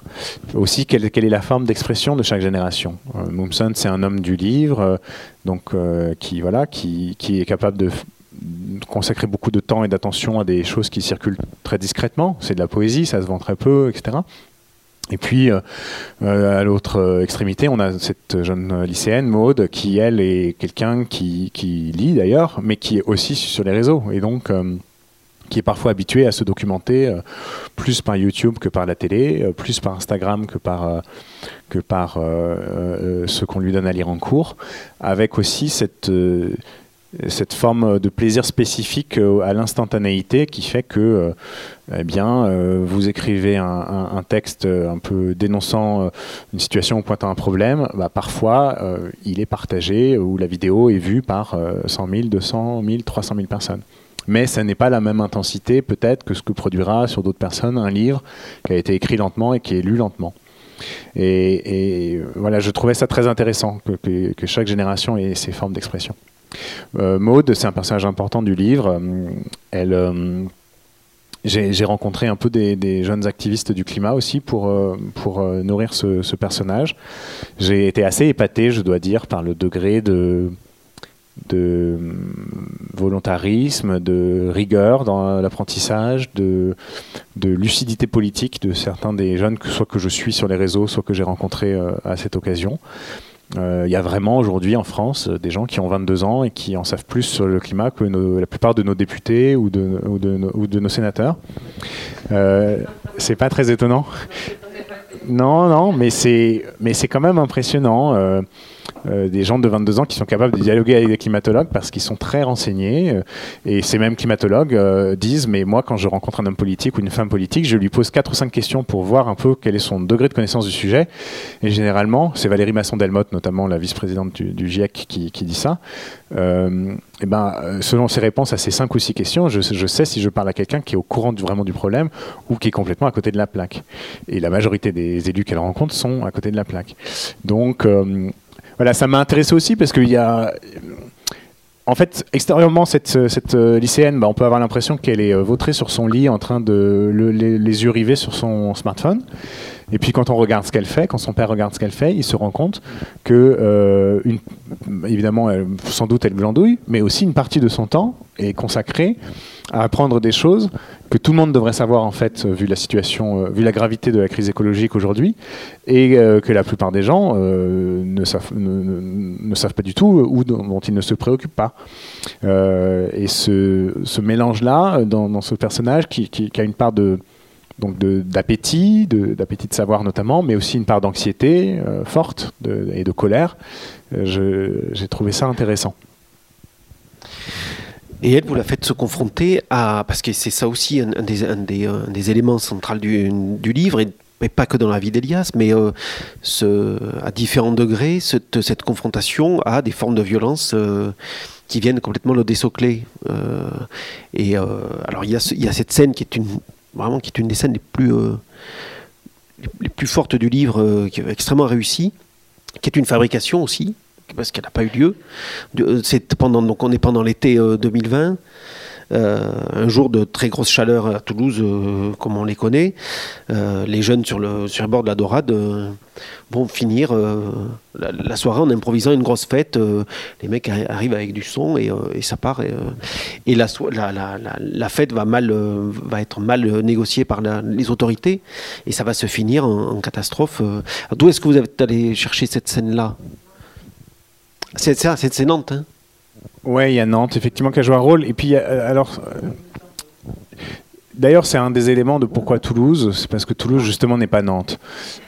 Aussi, quelle, est la forme d'expression de chaque génération? Moomson, c'est un homme du livre, donc qui voilà, qui, est capable de consacrer beaucoup de temps et d'attention à des choses qui circulent très discrètement. C'est de la poésie, ça se vend très peu, etc. Et puis, euh, à l'autre extrémité, on a cette jeune lycéenne, Maude, qui, elle, est quelqu'un qui, lit d'ailleurs, mais qui est aussi sur les réseaux. Et donc, euh, qui est parfois habitué à se documenter euh, plus par YouTube que par la télé, euh, plus par Instagram que par, euh, que par ce qu'on lui donne à lire en cours, avec aussi cette, cette forme de plaisir spécifique à l'instantanéité qui fait que eh bien, vous écrivez un, texte un peu dénonçant une situation ou pointant un problème, bah, parfois il est partagé ou la vidéo est vue par 100 000, 200 000, 300 000 personnes mais ça n'est pas la même intensité peut-être que ce que produira sur d'autres personnes un livre qui a été écrit lentement et qui est lu lentement. Et, voilà, je trouvais ça très intéressant que, que, que chaque génération ait ses formes d'expression. Euh, Maude, c'est un personnage important du livre. Elle, euh, j'ai rencontré un peu des, jeunes activistes du climat aussi pour, euh, pour euh, nourrir ce, ce personnage. J'ai été assez épaté, je dois dire, par le degré de de volontarisme, de rigueur dans l'apprentissage, de, lucidité politique de certains des jeunes, que soit que je suis sur les réseaux, soit que j'ai rencontrés euh, à cette occasion. Euh, il y a vraiment aujourd'hui en France des gens qui ont 22 ans et qui en savent plus sur le climat que la plupart de nos députés ou de, nos sénateurs. Euh, c'est pas très étonnant. Non, non, mais c'est, mais c'est quand même impressionnant. Euh, euh, des gens de 22 ans qui sont capables de dialoguer avec des climatologues parce qu'ils sont très renseignés. Euh, et ces mêmes climatologues euh, disent, mais moi, quand je rencontre un homme politique ou une femme politique, je lui pose 4 ou 5 questions pour voir un peu quel est son degré de connaissance du sujet. Et généralement, c'est Valérie Masson-Delmotte, notamment la vice-présidente du, GIEC, qui, dit ça. Et ben, selon ses réponses à ces 5 ou 6 questions, je, sais si je parle à quelqu'un qui est au courant du, vraiment du problème ou qui est complètement à côté de la plaque. Et la majorité des élus qu'elle rencontre sont à côté de la plaque. Donc, voilà, ça m'a intéressé aussi parce qu'il y a. En fait, extérieurement, cette, cette lycéenne, bah, on peut avoir l'impression qu'elle est vautrée sur son lit en train de le, les, les, yeux rivés sur son smartphone. Et puis quand on regarde ce qu'elle fait, quand son père regarde ce qu'elle fait, il se rend compte que, euh, évidemment, sans doute elle glandouille, mais aussi une partie de son temps est consacrée à apprendre des choses que tout le monde devrait savoir en fait vu la situation, euh, vu la gravité de la crise écologique aujourd'hui, et euh, que la plupart des gens euh, ne, savent, pas du tout ou dont, ils ne se préoccupent pas. Euh, et ce, mélange-là dans, ce personnage qui, a une part de donc d'appétit, d'appétit de, savoir notamment, mais aussi une part d'anxiété euh, forte et de colère. J'ai trouvé ça intéressant. Et elle, vous la faites se confronter à, parce que c'est ça aussi un, un, des, éléments centraux du, livre, et, pas que dans la vie d'Elias, mais euh, à différents degrés, cette, confrontation à des formes de violence euh, qui viennent complètement le désocler. Euh, et alors il y, il y, a cette scène qui est une, vraiment qui est une des scènes les plus, les, les, plus fortes du livre, qui est extrêmement réussie, qui est une fabrication aussi, parce qu'elle n'a pas eu lieu. C'est pendant, donc on est pendant l'été 2020. Euh, un jour de très grosse chaleur à Toulouse, euh, comme on les connaît, euh, les jeunes sur le, sur le bord de la Dorade vont finir la, soirée en improvisant une grosse fête. les mecs arri- arrivent avec du son et, ça part. Et, la, fête va, mal, va être mal négociée par les autorités et ça va se finir en, catastrophe. D'où est-ce que vous êtes allé chercher cette scène-là? C'est ça, c'est Nantes. Hein? Ouais, il y a Nantes, effectivement, qui a joué un rôle. Et puis, euh, alors. euh, D'ailleurs, c'est un des éléments de pourquoi Toulouse, c'est parce que Toulouse, justement, n'est pas Nantes.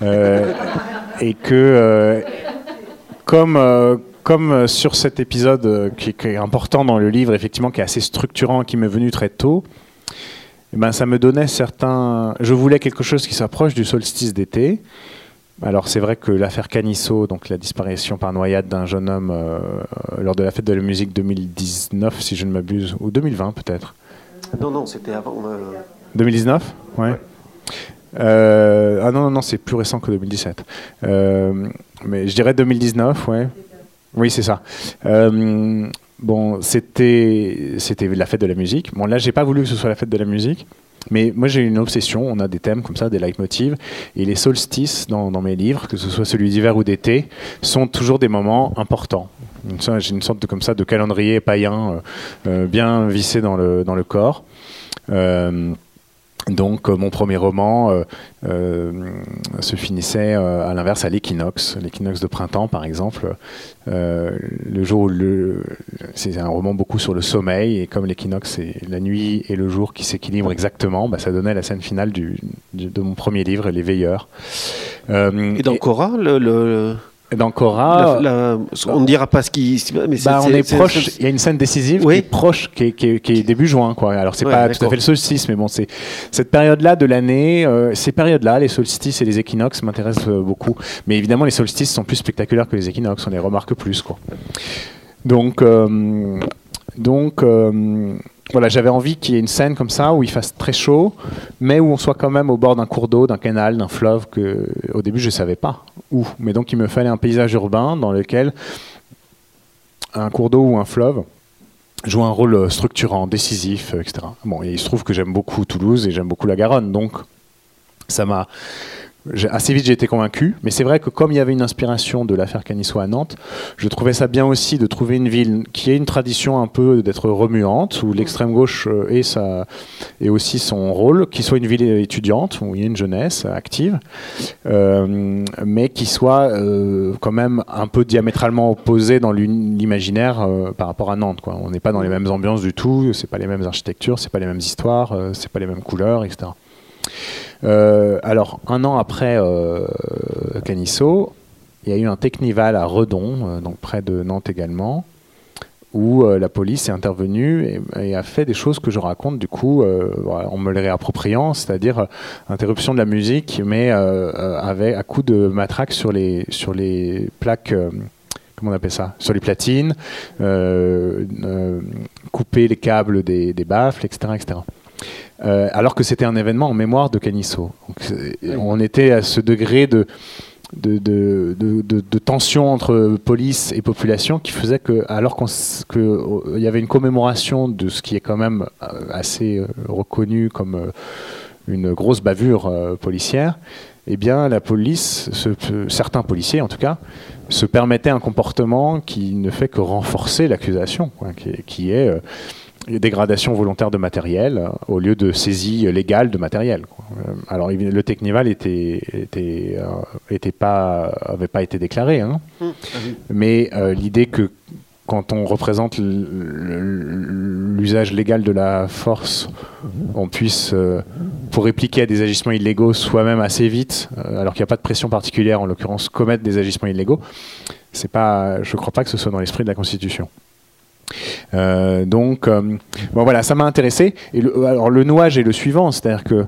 Euh, et que, comme, comme sur cet épisode qui, qui est important dans le livre, effectivement, qui est assez structurant, qui m'est venu très tôt, eh ben, ça me donnait certains. Je voulais quelque chose qui s'approche du solstice d'été. Alors c'est vrai que l'affaire Canisso, donc la disparition par noyade d'un jeune homme euh, lors de la fête de la musique 2019, si je ne m'abuse, ou 2020 peut-être. non, non, c'était avant. euh, 2019 Ouais. Euh, ah non, non, non, c'est plus récent que 2017. Euh, mais je dirais 2019, ouais. Oui, c'est ça. Bon, c'était c'était la fête de la musique. Bon, là, j'ai pas voulu que ce soit la fête de la musique. Mais moi, j'ai une obsession. On a des thèmes comme ça, des leitmotivs. Et les solstices dans, mes livres, que ce soit celui d'hiver ou d'été, sont toujours des moments importants. J'ai une sorte de, comme ça, de calendrier païen euh, euh, bien vissé dans le, dans le corps. Euh, donc euh, mon premier roman euh, euh, se finissait euh, à l'inverse à l'équinoxe, l'équinoxe de printemps par exemple. Euh, le jour où le, c'est un roman beaucoup sur le sommeil et comme l'équinoxe c'est la nuit et le jour qui s'équilibrent exactement, bah, ça donnait la scène finale du, du- de mon premier livre, Les Veilleurs. Euh, Et dans Cora, le, le- et dans Cora, la- la- on ne dira pas ce qui. Mais bah, on c'est- est proche. Il y a une scène décisive Oui. qui est proche, qui est, qui est- qui est début juin, quoi. Alors c'est Ouais, pas tout à fait le solstice, mais bon, c'est cette période-là de l'année. euh, ces périodes-là, les solstices et les équinoxes m'intéressent euh, beaucoup. Mais évidemment, les solstices sont plus spectaculaires que les équinoxes. On les remarque plus, quoi. Donc, euh, donc. Voilà, j'avais envie qu'il y ait une scène comme ça où il fasse très chaud, mais où on soit quand même au bord d'un cours d'eau, d'un canal, d'un fleuve que au début je savais pas où. Mais donc il me fallait un paysage urbain dans lequel un cours d'eau ou un fleuve joue un rôle euh, structurant, décisif, euh, etc. Bon, et il se trouve que j'aime beaucoup Toulouse et j'aime beaucoup la Garonne, donc ça m'a assez vite j'ai été convaincu. Mais c'est vrai que comme il y avait une inspiration de l'affaire Canisso à Nantes, je trouvais ça bien aussi de trouver une ville qui ait une tradition un peu d'être remuante, où l'extrême gauche euh, ait, sa, aussi son rôle, qui soit une ville étudiante, où il y a une jeunesse active, euh, mais qui soit euh, quand même un peu diamétralement opposée dans l'imaginaire euh, par rapport à Nantes. On n'est pas dans les mêmes ambiances du tout, c'est pas les mêmes architectures, c'est pas les mêmes histoires, euh, c'est pas les mêmes couleurs, etc. Euh, alors, un an après euh, Canisso, il y a eu un Technival à Redon, euh, donc près de Nantes également, où euh, la police est intervenue et, a fait des choses que je raconte du coup en me les réappropriant, c'est-à-dire interruption de la musique, mais avec à coup de matraque sur les sur les plaques. Comment on appelle ça Sur les platines, couper les câbles des, des baffles, etc. Euh, alors que c'était un événement en mémoire de Canisso. Donc, on était à ce degré de, de, de, de- de- de tension entre police et population qui faisait que, alors qu'il y avait une commémoration de ce qui est quand même euh, assez euh, reconnu comme euh, une grosse bavure euh, policière, eh bien la police, ce- ce- certains policiers en tout cas, se permettaient un comportement qui ne fait que renforcer l'accusation, qui, est- qui est euh, dégradation volontaire de matériel euh, au lieu de saisie légale de matériel. quoi. Euh, Alors le Technival était, était, euh, était pas, avait pas été déclaré, hein. mais euh, l'idée que quand on représente l'usage légal de la force, on puisse, euh, pour répliquer à des agissements illégaux, soi-même assez vite, alors qu'il n'y a pas de pression particulière, en l'occurrence commettre des agissements illégaux, c'est pas, je ne crois pas que ce soit dans l'esprit de la Constitution. Euh, donc, euh, voilà, ça m'a intéressé. Le, alors nouage est le suivant, c'est-à-dire que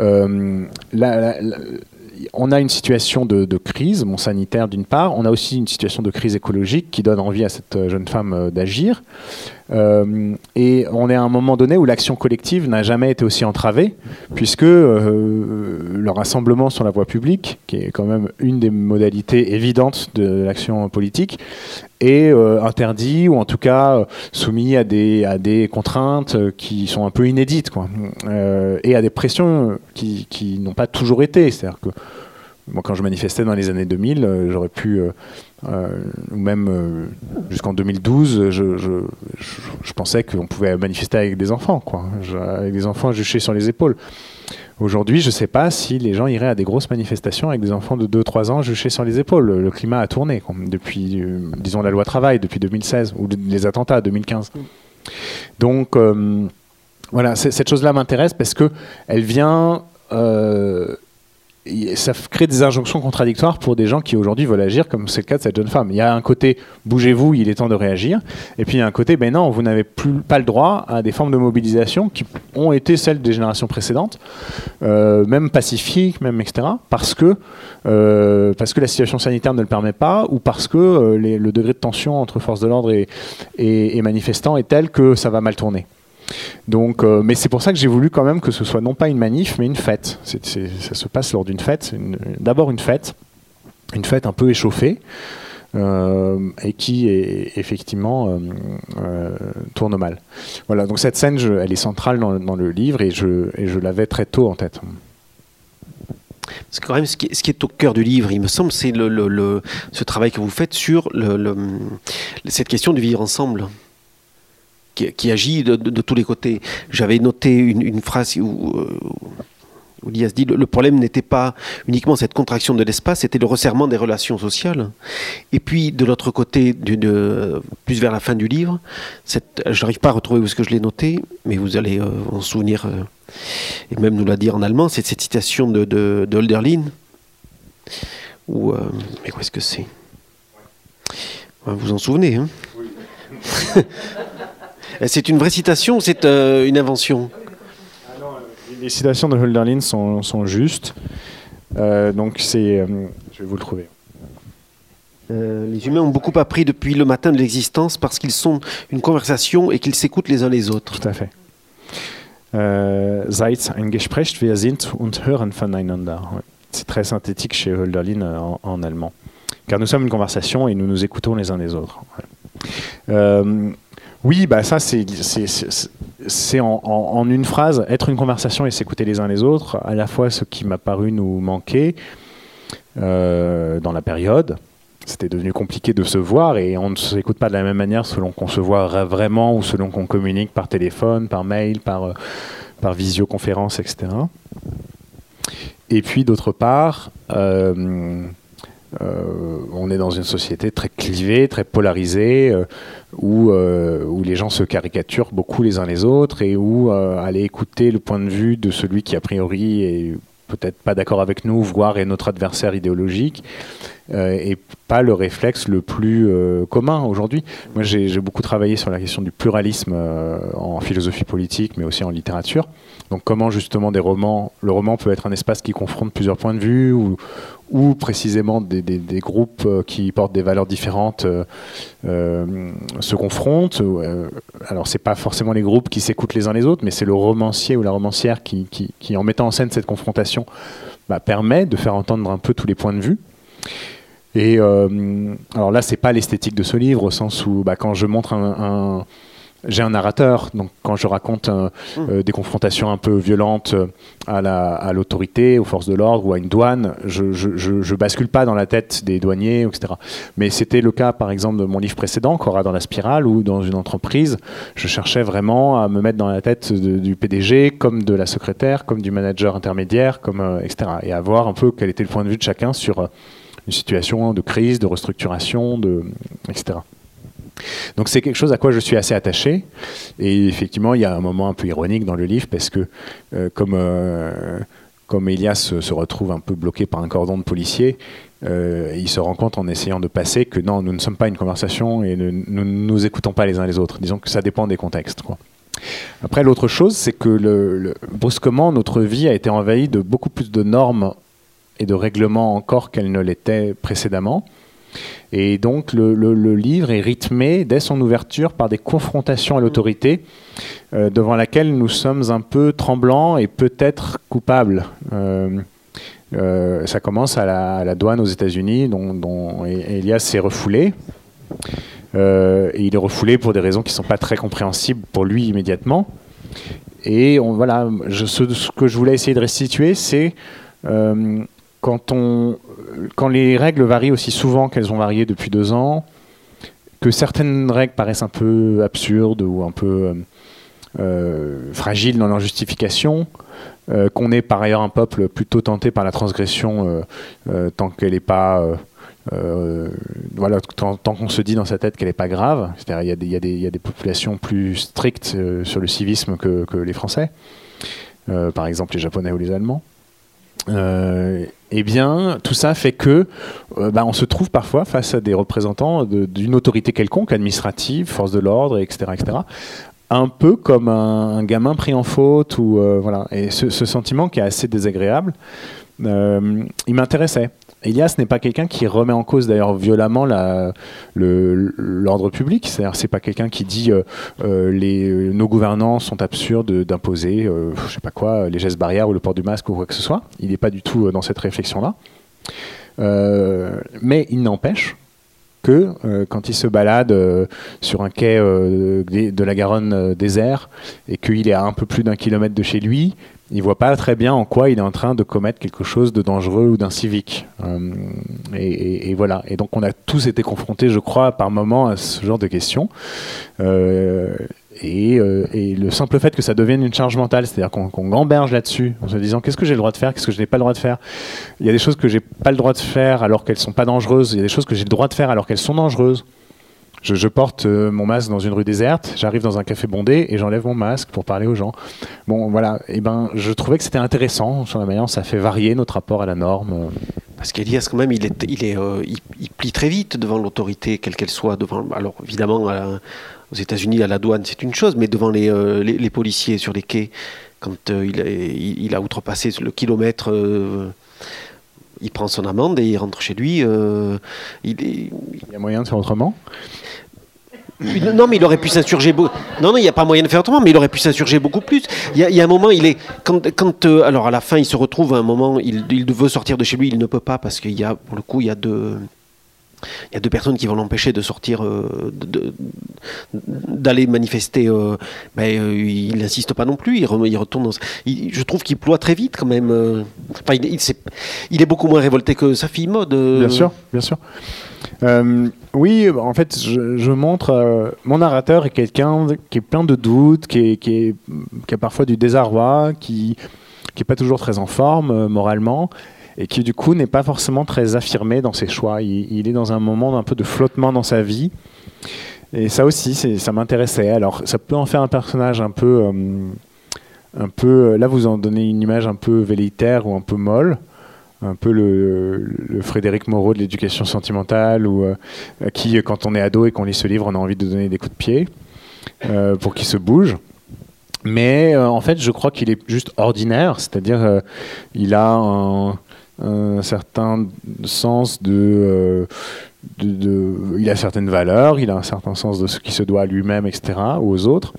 euh, on a une situation de, de crise, mon sanitaire d'une part, on a aussi une situation de crise écologique qui donne envie à cette jeune femme d'agir. Euh, et on est à un moment donné où l'action collective n'a jamais été aussi entravée, puisque euh, le rassemblement sur la voie publique, qui est quand même une des modalités évidentes de l'action politique, et euh, interdits ou en tout cas soumis à des, à des contraintes qui sont un peu inédites quoi. Et à des pressions qui, qui n'ont pas toujours été. C'est-à-dire que moi, quand je manifestais dans les années 2000, euh, j'aurais pu, euh, euh, ou même jusqu'en 2012, je, pensais qu'on pouvait manifester avec des enfants, quoi, avec des enfants juchés sur les épaules. Aujourd'hui, je ne sais pas si les gens iraient à des grosses manifestations avec des enfants de 2-3 ans juchés sur les épaules. Le, climat a tourné depuis, disons, la loi travail depuis 2016 ou les attentats 2015. Donc, voilà, cette chose-là m'intéresse parce que elle vient. Ça crée des injonctions contradictoires pour des gens qui aujourd'hui veulent agir, comme c'est le cas de cette jeune femme. Il y a un côté bougez-vous, il est temps de réagir, et puis il y a un côté ben non, vous n'avez plus pas le droit à des formes de mobilisation qui ont été celles des générations précédentes, euh, même pacifiques, même etc. Parce que euh, parce que la situation sanitaire ne le permet pas, ou parce que euh, le degré de tension entre forces de l'ordre et manifestants est tel que ça va mal tourner. Donc, euh, mais c'est pour ça que j'ai voulu quand même que ce soit non pas une manif, mais une fête. Ça se passe lors d'une fête. D'abord une fête, une fête un peu échauffée, euh, et qui effectivement euh, tourne mal. Voilà. Donc cette scène, elle est centrale dans, le livre, et je, l'avais très tôt en tête. Parce que quand même, ce qui, est, au cœur du livre, il me semble, c'est le, ce travail que vous faites sur cette question du vivre ensemble, qui, qui agit de, de- de tous les côtés. J'avais noté une, une phrase où, euh, où Lias dit le, problème n'était pas uniquement cette contraction de l'espace, c'était le resserrement des relations sociales. Et puis, de l'autre côté, de- plus vers la fin du livre, je n'arrive pas à retrouver où est-ce que je l'ai noté, mais vous allez euh, en souvenir. euh, et même nous l'a dire en allemand, c'est cette citation de, de, où, euh, mais où est-ce que c'est? Ouais, Vous en souvenez hein? C'est une vraie citation ou c'est euh, une invention? Les citations de Hölderlin sont, sont justes. Euh, donc c'est, euh, je vais vous le trouver. Euh, Les humains ont beaucoup appris depuis le matin de l'existence parce qu'ils sont une conversation et qu'ils s'écoutent les uns les autres. Tout à fait. Euh, Seid ein Gespräch, wir sind und hören voneinander. Ouais. C'est très synthétique chez Hölderlin en, en allemand. Car nous sommes une conversation et nous nous écoutons les uns les autres. Ouais. Euh, oui, bah ça c'est c'est- en, en- une phrase être une conversation et s'écouter les uns les autres. À la fois ce qui m'a paru nous manquer euh, dans la période. C'était devenu compliqué de se voir et on ne s'écoute pas de la même manière selon qu'on se voit ra- vraiment ou selon qu'on communique par téléphone, par mail, par, euh, par visioconférence, etc. Et puis d'autre part, euh, on est dans une société très clivée, très polarisée, euh, où, euh, où les gens se caricaturent beaucoup les uns les autres et où euh, aller écouter le point de vue de celui qui a priori est peut-être pas d'accord avec nous, voire est notre adversaire idéologique, euh, et pas le réflexe le plus euh, commun aujourd'hui. Moi, j'ai beaucoup travaillé sur la question du pluralisme euh, en philosophie politique, mais aussi en littérature. Donc, comment justement des romans, le roman peut être un espace qui confronte plusieurs points de vue, ou, ou précisément des, groupes euh, qui portent des valeurs différentes euh, euh, se confrontent. Alors, c'est pas forcément les groupes qui s'écoutent les uns les autres, mais c'est le romancier ou la romancière qui, en mettant en scène cette confrontation, bah, permet de faire entendre un peu tous les points de vue. Et alors là, c'est pas l'esthétique de ce livre au sens où bah, quand je montre un- j'ai un narrateur, donc quand je raconte un- euh, des confrontations un peu violentes euh, à la- à l'autorité, aux forces de l'ordre ou à une douane, je, je, je, je bascule pas dans la tête des douaniers, etc. Mais c'était le cas, par exemple, de mon livre précédent, Cora dans la spirale, où dans une entreprise, je cherchais vraiment à me mettre dans la tête de- du PDG, comme de la secrétaire, comme du manager intermédiaire, comme euh, etc. Et à voir un peu quel était le point de vue de chacun sur euh, une situation de crise, de restructuration, de, etc. Donc c'est quelque chose à quoi je suis assez attaché. Et effectivement, il y a un moment un peu ironique dans le livre parce que euh, comme, euh, comme Elias se, retrouve un peu bloqué par un cordon de policiers, euh, il se rend compte en essayant de passer que non, nous ne sommes pas une conversation et ne- nous ne nous écoutons pas les uns les autres. Disons que ça dépend des contextes. Après, l'autre chose, c'est que brusquement, notre vie a été envahie de beaucoup plus de normes et de règlements encore qu'elle ne l'était précédemment. Et donc le, livre est rythmé dès son ouverture par des confrontations à l'autorité euh, devant laquelle nous sommes un peu tremblants et peut-être coupables. Euh, euh, ça commence à la, douane aux États-Unis, dont, Elias s'est refoulé. Et il est refoulé pour des raisons qui ne sont pas très compréhensibles pour lui immédiatement. Et voilà, ce, que je voulais essayer de restituer, c'est quand, on, quand les règles varient aussi souvent qu'elles ont varié depuis deux ans, que certaines règles paraissent un peu absurdes ou un peu euh, fragiles dans leur justification, euh, qu'on est par ailleurs un peuple plutôt tenté par la transgression euh, euh, tant qu'elle n'est pas euh, euh, voilà, tant, qu'on se dit dans sa tête qu'elle n'est pas grave, c'est-à-dire il y, a des- populations plus strictes euh, sur le civisme que, que les Français, euh, par exemple les Japonais ou les Allemands. Euh, eh bien, tout ça fait que euh, bah, on se trouve parfois face à des représentants d'une autorité quelconque, administrative, force de l'ordre, etc., etc., un peu comme un, gamin pris en faute ou euh, voilà. Et ce, sentiment qui est assez désagréable, il m'intéressait. Elias n'est pas quelqu'un qui remet en cause d'ailleurs violemment l'ordre public. C'est-à-dire, c'est pas quelqu'un qui dit euh, euh, les, nos gouvernants sont absurdes d'imposer, euh, je sais pas quoi, les gestes barrières ou le port du masque ou quoi que ce soit. Il n'est pas du tout euh, dans cette réflexion-là. Euh, mais il n'empêche que euh, quand il se balade euh, sur un quai euh, de, la Garonne désert et qu'il est à un peu plus d'un kilomètre de chez lui, il voit pas très bien en quoi il est en train de commettre quelque chose de dangereux ou d'incivique. Et- et voilà. Et donc on a tous été confrontés, je crois, par moments à ce genre de questions. Euh, et, le simple fait que ça devienne une charge mentale, c'est-à-dire qu'on qu'on gamberge là-dessus, en se disant qu'est-ce que j'ai le droit de faire, qu'est-ce que je n'ai pas le droit de faire? Il y a des choses que j'ai pas le droit de faire alors qu'elles sont pas dangereuses. Il y a des choses que j'ai le droit de faire alors qu'elles sont dangereuses. Je, porte euh, mon masque dans une rue déserte, j'arrive dans un café bondé et j'enlève mon masque pour parler aux gens. Bon, voilà. Et ben, je trouvais que c'était intéressant sur la manière ça fait varier notre rapport à la norme. Parce qu'Elias, quand même, il, euh, plie très vite devant l'autorité, quelle qu'elle soit. Alors, évidemment, à aux États-Unis, à la douane, c'est une chose, mais devant les, euh, les, les policiers sur les quais, quand euh, il, a, il, a outrepassé le kilomètre, euh, il prend son amende et il rentre chez lui. il y a moyen de faire autrement? non, mais il aurait pu s'insurger. beau- Non, non, il n'y a pas moyen de faire autrement, mais il aurait pu s'insurger beaucoup plus. Il y, a, il y a un moment, il est. Quand, quand, euh, alors, à la fin, il se retrouve à un moment, il, il veut sortir de chez lui, il ne peut pas parce qu'il y a, pour le coup, il y a deux. Il y a deux personnes qui vont l'empêcher de sortir, euh, d'aller manifester. euh, euh, il n'insiste pas non plus. Il, retourne. Dans, je trouve qu'il ploie très vite quand même. euh. Enfin, il, est beaucoup moins révolté que sa fille euh. Bien sûr, bien sûr. Oui, en fait, je, montre. mon narrateur est quelqu'un qui est plein de doutes, qui, a parfois du désarroi, qui qui est pas toujours très en forme moralement et qui du coup n'est pas forcément très affirmé dans ses choix. Il, est dans un moment d'un peu de flottement dans sa vie. Et ça aussi, ça m'intéressait. Alors, ça peut en faire un personnage un peu, euh, un peu. Là, vous en donnez une image un peu velléitaire ou un peu molle un peu le, Frédéric Moreau de l'éducation sentimentale, ou euh, qui, quand on est ado et qu'on lit ce livre, on a envie de donner des coups de pied euh, pour qu'il se bouge. Mais euh, en fait, je crois qu'il est juste ordinaire, c'est-à-dire euh, il a un, un certain sens de, euh, de, il a certaines valeurs, il a un certain sens de ce qui se doit à lui-même, etc., ou aux autres.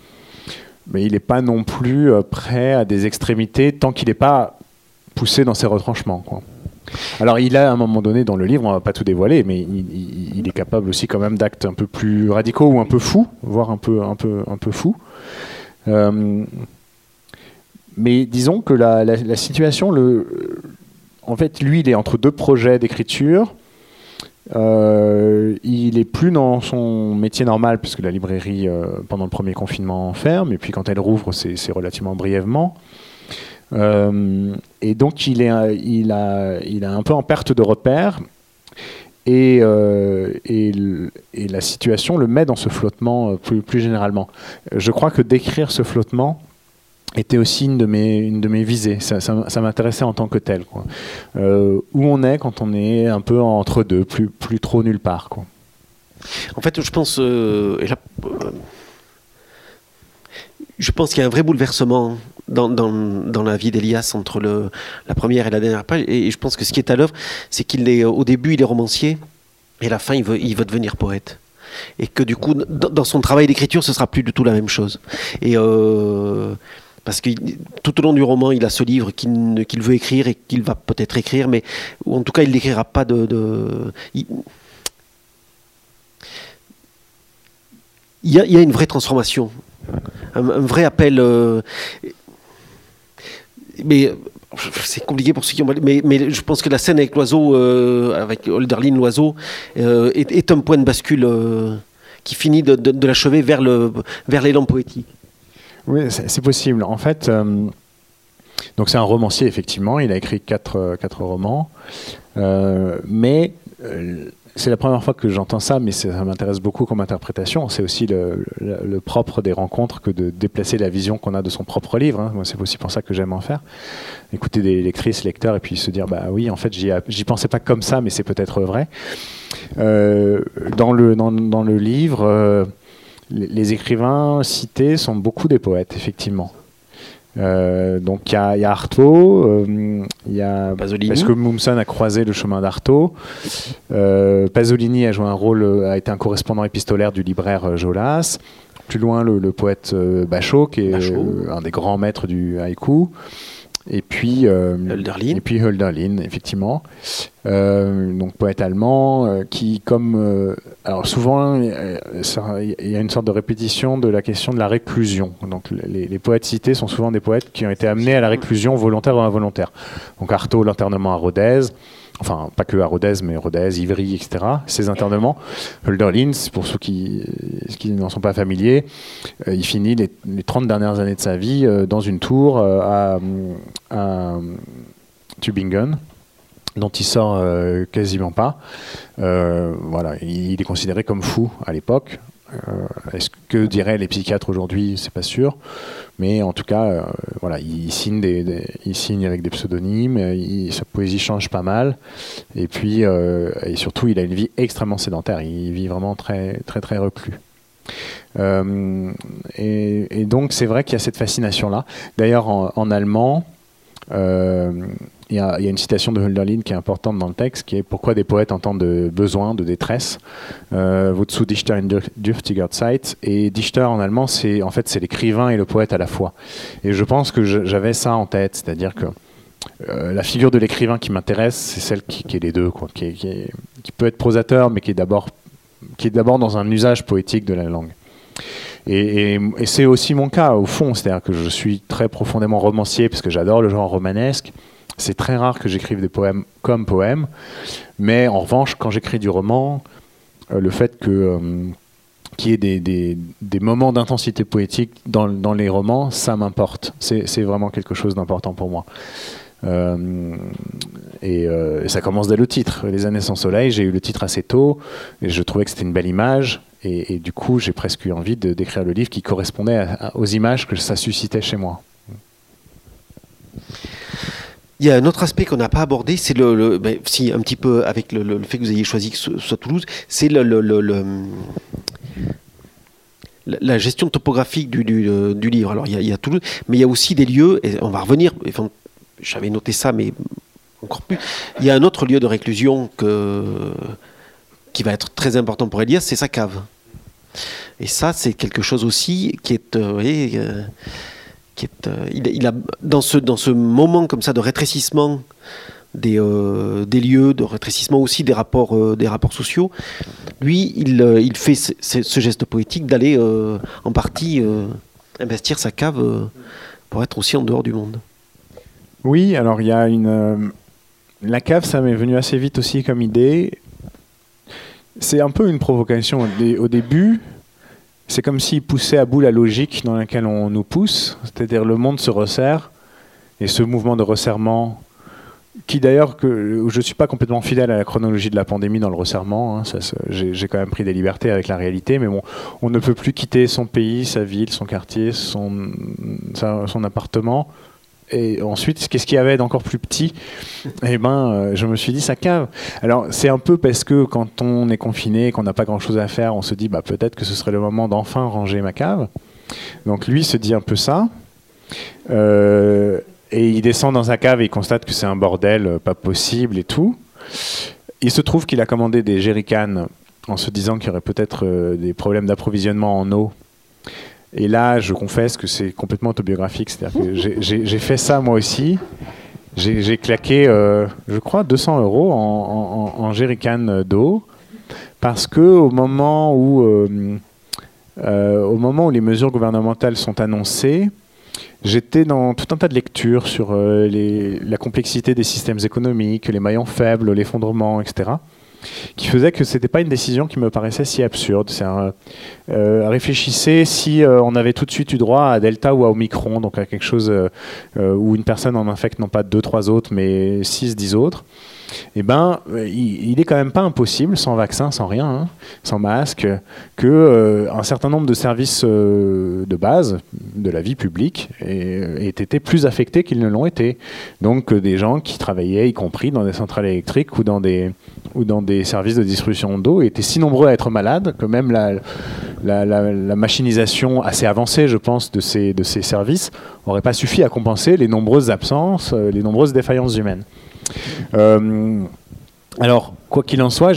Mais il n'est pas non plus euh, prêt à des extrémités tant qu'il n'est pas poussé dans ses retranchements. Quoi. Alors il a à un moment donné dans le livre, on va pas tout dévoiler, mais il, est capable aussi quand même d'actes un peu plus radicaux ou un peu fous, voire un peu, un peu, un peu fous. Euh, mais disons que la- la situation, le, en fait, lui, il est entre deux projets d'écriture. Euh, il est plus dans son métier normal puisque la librairie euh, pendant le premier confinement ferme et puis quand elle rouvre c'est relativement brièvement Euh, et donc il est a un peu en perte de repère et, et, la situation le met dans ce flottement plus, plus généralement. Je crois que décrire ce flottement était aussi une de mes, une de mes visées. Ça, m'intéressait en tant que tel. Quoi. Euh, où on est quand on est un peu entre deux, plus, plus trop nulle part. Quoi. En fait, je pense, euh, euh, je pense qu'il y a un vrai bouleversement dans, dans, dans la vie d'Elias entre le, la première et la dernière page. Et je pense que ce qui est à l'œuvre, c'est qu'il est au début, il est romancier, et à la fin, il veut, il veut devenir poète. Et que du coup, dans, son travail d'écriture, ce sera plus du tout la même chose. Et parce que tout au long du roman, il a ce livre qu'il veut écrire et qu'il va peut-être écrire, mais ou en tout cas, il n'écrira pas de. il- y, a, une vraie transformation, un, vrai appel. euh, mais c'est compliqué pour ceux qui ont. Mais, mais je pense que la scène avec l'oiseau, euh, avec Holderlin, l'oiseau, euh, est, un point de bascule qui finit de, l'achever vers l'élan poétique. Oui, c'est possible. En fait, euh, donc c'est un romancier, effectivement. Il a écrit quatre, euh, quatre romans. Euh, mais c'est la première fois que j'entends ça, mais ça m'intéresse beaucoup comme interprétation. C'est aussi le, propre des rencontres que de déplacer la vision qu'on a de son propre livre. hein. C'est aussi pour ça que j'aime en faire. Écouter des lectrices, lecteurs, et puis se dire, bah oui, en fait, j'y pensais pas comme ça, mais c'est peut-être vrai. Dans, le, dans, dans le livre, les, écrivains cités sont beaucoup des poètes, effectivement. Euh, donc il y a, il y a Artaud, euh, il y a Pasolini. parce que Moumson a croisé le chemin d'Artaud. Euh, Pasolini a joué un rôle, a été un correspondant épistolaire du libraire Jolas. Plus loin, le, le poète Bachot, qui est Bachot. un des grands maîtres du haïku. Et puis, euh, Hölderlin. et puis Hölderlin, effectivement. Euh, donc poète allemand, euh, qui comme... euh, alors souvent, il y a une sorte de répétition de la question de la réclusion. Donc les, les poètes cités sont souvent des poètes qui ont été amenés à la réclusion volontaire ou involontaire. Donc Artaud, l'internement à Rodez, enfin pas que à Rodez, mais Rodez, Ivry, etc. Ces internements. Hölderlin, pour ceux qui, n'en sont pas familiers, euh, il finit les, les 30 dernières années de sa vie euh, dans une tour euh, à, à Tübingen dont il sort quasiment pas. Voilà, il, il est considéré comme fou à l'époque. Euh, Est-ce que diraient les psychiatres aujourd'hui? C'est pas sûr. Mais en tout cas, euh, voilà, il signe, avec des pseudonymes. euh, sa poésie change pas mal. Et puis, euh, et surtout, il a une vie extrêmement sédentaire. Il vit vraiment très, très, très reclus. Et, donc, c'est vrai qu'il y a cette fascination-là. D'ailleurs, en, allemand, il y, a, il y a une citation de Hölderlin qui est importante dans le texte, qui est Pourquoi des poètes entendent de besoin, de détresse euh, Wozu Dichter in dür- dürftiger Zeit Et Dichter en allemand, c'est en fait c'est l'écrivain et le poète à la fois. Et je pense que j'avais ça en tête, c'est-à-dire que euh, la figure de l'écrivain qui m'intéresse, c'est celle qui, est les deux, qui, qui peut être prosateur, mais qui est d'abord dans un usage poétique de la langue. Et, c'est aussi mon cas, au fond, c'est-à-dire que je suis très profondément romancier parce que j'adore le genre romanesque. C'est très rare que j'écrive des poèmes comme poèmes, mais en revanche, quand j'écris du roman, euh, le fait que euh, qu'il y ait des, des- moments d'intensité poétique dans, dans les romans, ça m'importe. C'est vraiment quelque chose d'important pour moi. Euh, et ça commence dès le titre. Les années sans soleil, j'ai eu le titre assez tôt, et je trouvais que c'était une belle image. Et, du coup, j'ai presque eu envie de- d'écrire le livre qui correspondait aux images que ça suscitait chez moi. Il y a un autre aspect qu'on n'a pas abordé, c'est le, ben, si un petit peu avec le, fait que vous ayez choisi que ce soit Toulouse, c'est le, la, gestion topographique du, euh, livre. Alors il y, a, Toulouse, mais il y a aussi des lieux, et on va revenir, j'avais noté ça, mais encore plus, il y a un autre lieu de réclusion qui va être très important pour Elias, c'est sa cave. Et ça, c'est quelque chose aussi qui est... euh, voyez, euh, qui est, euh, il, il a dans ce dans ce moment comme ça de rétrécissement des, euh, des lieux, de rétrécissement aussi des rapports euh, des rapports sociaux. Lui, il, il fait ce, geste poétique d'aller en partie investir sa cave pour être aussi en dehors du monde. Oui, alors il y a une. la cave, ça m'est venu assez vite aussi comme idée. C'est un peu une provocation au, dé- au début. C'est comme s'il poussait à bout la logique dans laquelle on nous pousse. C'est-à-dire le monde se resserre. Et ce mouvement de resserrement, qui d'ailleurs, je ne suis pas complètement fidèle à la chronologie de la pandémie dans le resserrement. hein, J'ai quand même pris des libertés avec la réalité. Mais bon, on ne peut plus quitter son pays, sa ville, son quartier, son appartement et ensuite, qu'est-ce qu'il y avait d'encore plus petit? Eh ben, euh, je me suis dit, ça cave. Alors, c'est un peu parce que quand on est confiné, qu'on n'a pas grand-chose à faire, on se dit, bah, peut-être que ce serait le moment d'enfin ranger ma cave. Donc, lui se dit un peu ça. Euh, et il descend dans sa cave et il constate que c'est un bordel euh, pas possible et tout. Il se trouve qu'il a commandé des jerrycans en se disant qu'il y aurait peut-être des problèmes d'approvisionnement en eau et là, je confesse que c'est complètement autobiographique. C'est-à-dire j'ai- fait ça moi aussi. J'ai claqué, euh, je crois, 200 euros en, en, en jerrycan d'eau. Parce que au moment où euh, euh, au moment où les mesures gouvernementales sont annoncées, j'étais dans tout un tas de lectures sur euh, la complexité des systèmes économiques, les maillons faibles, l'effondrement, etc., qui faisait que c'était pas une décision qui me paraissait si absurde. Euh, réfléchissez si euh, on avait tout de suite eu droit à Delta ou à Omicron, donc à quelque chose euh, où une personne en infecte non pas deux, trois autres, mais six, dix autres. Eh ben, euh, il, il est quand même pas impossible, sans vaccin, sans rien, hein, sans masque, que euh, un certain nombre de services euh, de base de la vie publique aient, été plus affectés qu'ils ne l'ont été. Donc, des gens qui travaillaient, y compris dans des centrales électriques ou dans des services de distribution d'eau, étaient si nombreux à être malades que même la, machinisation assez avancée, je pense, de ces, services n'aurait pas suffi à compenser les nombreuses absences, les nombreuses défaillances humaines. Euh, alors, quoi qu'il en soit,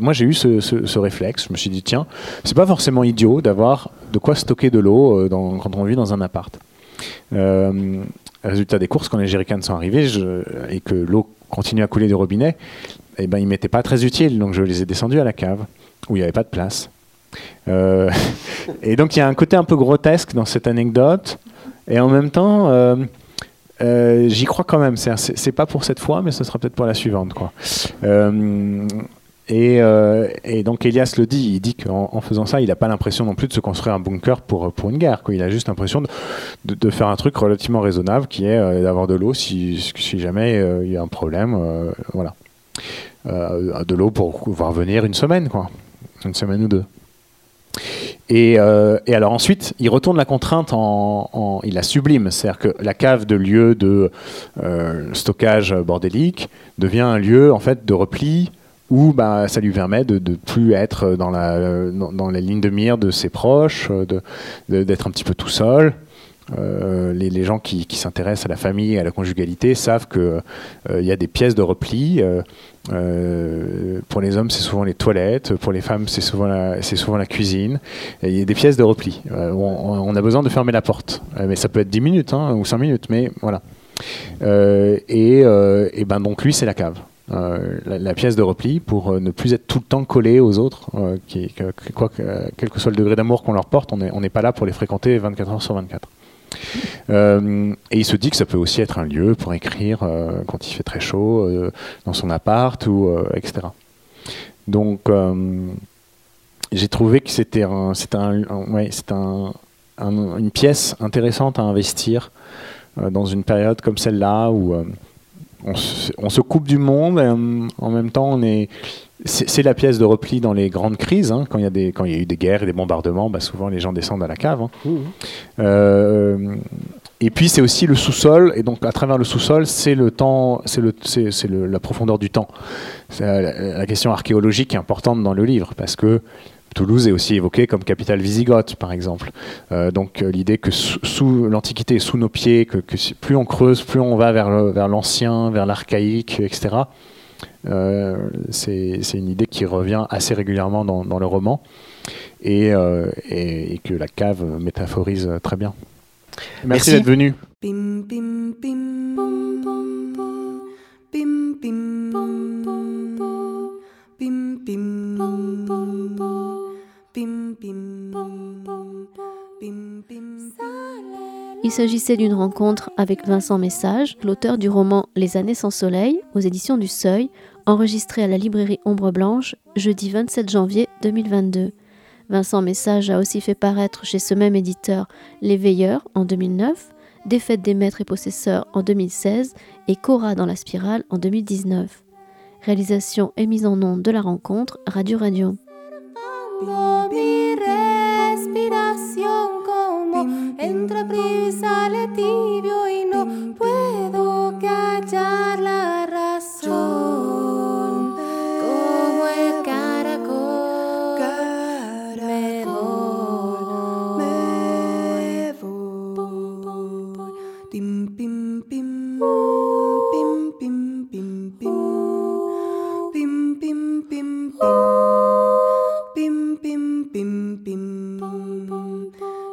moi j'ai eu ce, réflexe. Je me suis dit, tiens, c'est pas forcément idiot d'avoir de quoi stocker de l'eau euh, quand on vit dans un appart. Euh, résultat des courses, quand les jerrycans sont arrivés et que l'eau continue à couler du robinet, eh ben, ils m'étaient pas très utiles. Donc je les ai descendus à la cave où il n'y avait pas de place. Et donc il y a un côté un peu grotesque dans cette anecdote. Et en même temps, euh, j'y crois quand même. C'est- pas pour cette fois, mais ce sera peut-être pour la suivante. Quoi. Euh, et, euh, et donc Elias le dit, il dit qu'en en faisant ça, il n'a pas l'impression non plus de se construire un bunker pour, pour une guerre. Quoi. Il a juste l'impression de, de- faire un truc relativement raisonnable, qui est d'avoir de l'eau si, si jamais il y a un problème. voilà. De l'eau pour pouvoir venir une semaine, quoi. Une semaine ou deux. Et, euh, et alors ensuite, il retourne la contrainte en, il la sublime, c'est-à-dire que la cave de lieu de euh, stockage bordélique devient un lieu en fait de repli où bah, ça lui permet de ne plus être dans la, dans, dans la ligne de mire de ses proches, d'être un petit peu tout seul. Euh, les, gens qui, s'intéressent à la famille et à la conjugalité savent qu'il il y a des pièces de repli. euh, euh, pour les hommes, c'est souvent les toilettes. Pour les femmes, c'est souvent la, cuisine. Il y a des pièces de repli. Euh, on, a besoin de fermer la porte. Euh, mais ça peut être 10 minutes hein, ou 5 minutes. Mais voilà. Euh, et, euh, ben donc lui, c'est la cave. Euh, la, pièce de repli pour euh, ne plus être tout le temps collé aux autres, euh, qui, euh, quel que soit le degré d'amour qu'on leur porte, on n'est on n'est pas là pour les fréquenter 24 heures sur 24. Euh, et il se dit que ça peut aussi être un lieu pour écrire euh, quand il fait très chaud, euh, dans son appart, ou, etc. Donc, j'ai trouvé que c'était un, un, un- ouais, un- un- une pièce intéressante à investir dans une période comme celle-là où on, se, on se coupe du monde et en même temps on est c'est la pièce de repli dans les grandes crises. hein. quand, il y a des, quand il y a eu des guerres et des bombardements, bah, souvent les gens descendent à la cave. hein. Euh, et puis c'est aussi le sous-sol, et donc à travers le sous-sol, c'est le temps, c'est le, la profondeur du temps. C'est la, la question archéologique est importante dans le livre parce que Toulouse est aussi évoquée comme capitale visigothe, par exemple. Euh, donc euh, l'idée que sous, sous- l'Antiquité est sous nos pieds, que, plus on creuse, plus on va vers, le- vers l'ancien, vers l'archaïque, etc. Euh, c'est, une idée qui revient assez régulièrement dans, dans le roman et, euh, et- et que la cave métaphorise très bien. Merci, Merci. d'être venu. Il s'agissait d'une rencontre avec Vincent Message, l'auteur du roman Les années sans soleil, aux éditions du Seuil, enregistré à la librairie Ombre Blanche, jeudi 27 janvier 2022. Vincent Message a aussi fait paraître chez ce même éditeur Les Veilleurs en 2009, Défaite des maîtres et possesseurs en 2016 et Cora dans la spirale en 2019. Réalisation et mise en onde de la rencontre Radio Radio. Tibio y no puedo bim bim bim bim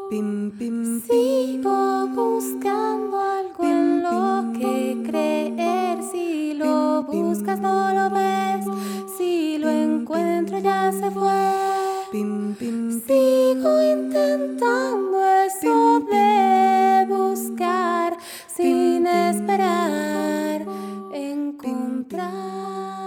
bim bim Sigo buscando algo en lo que creer. Si lo buscas, no lo ves. Si lo encuentro, ya se fue. Sigo intentando eso de buscar sin esperar encontrar.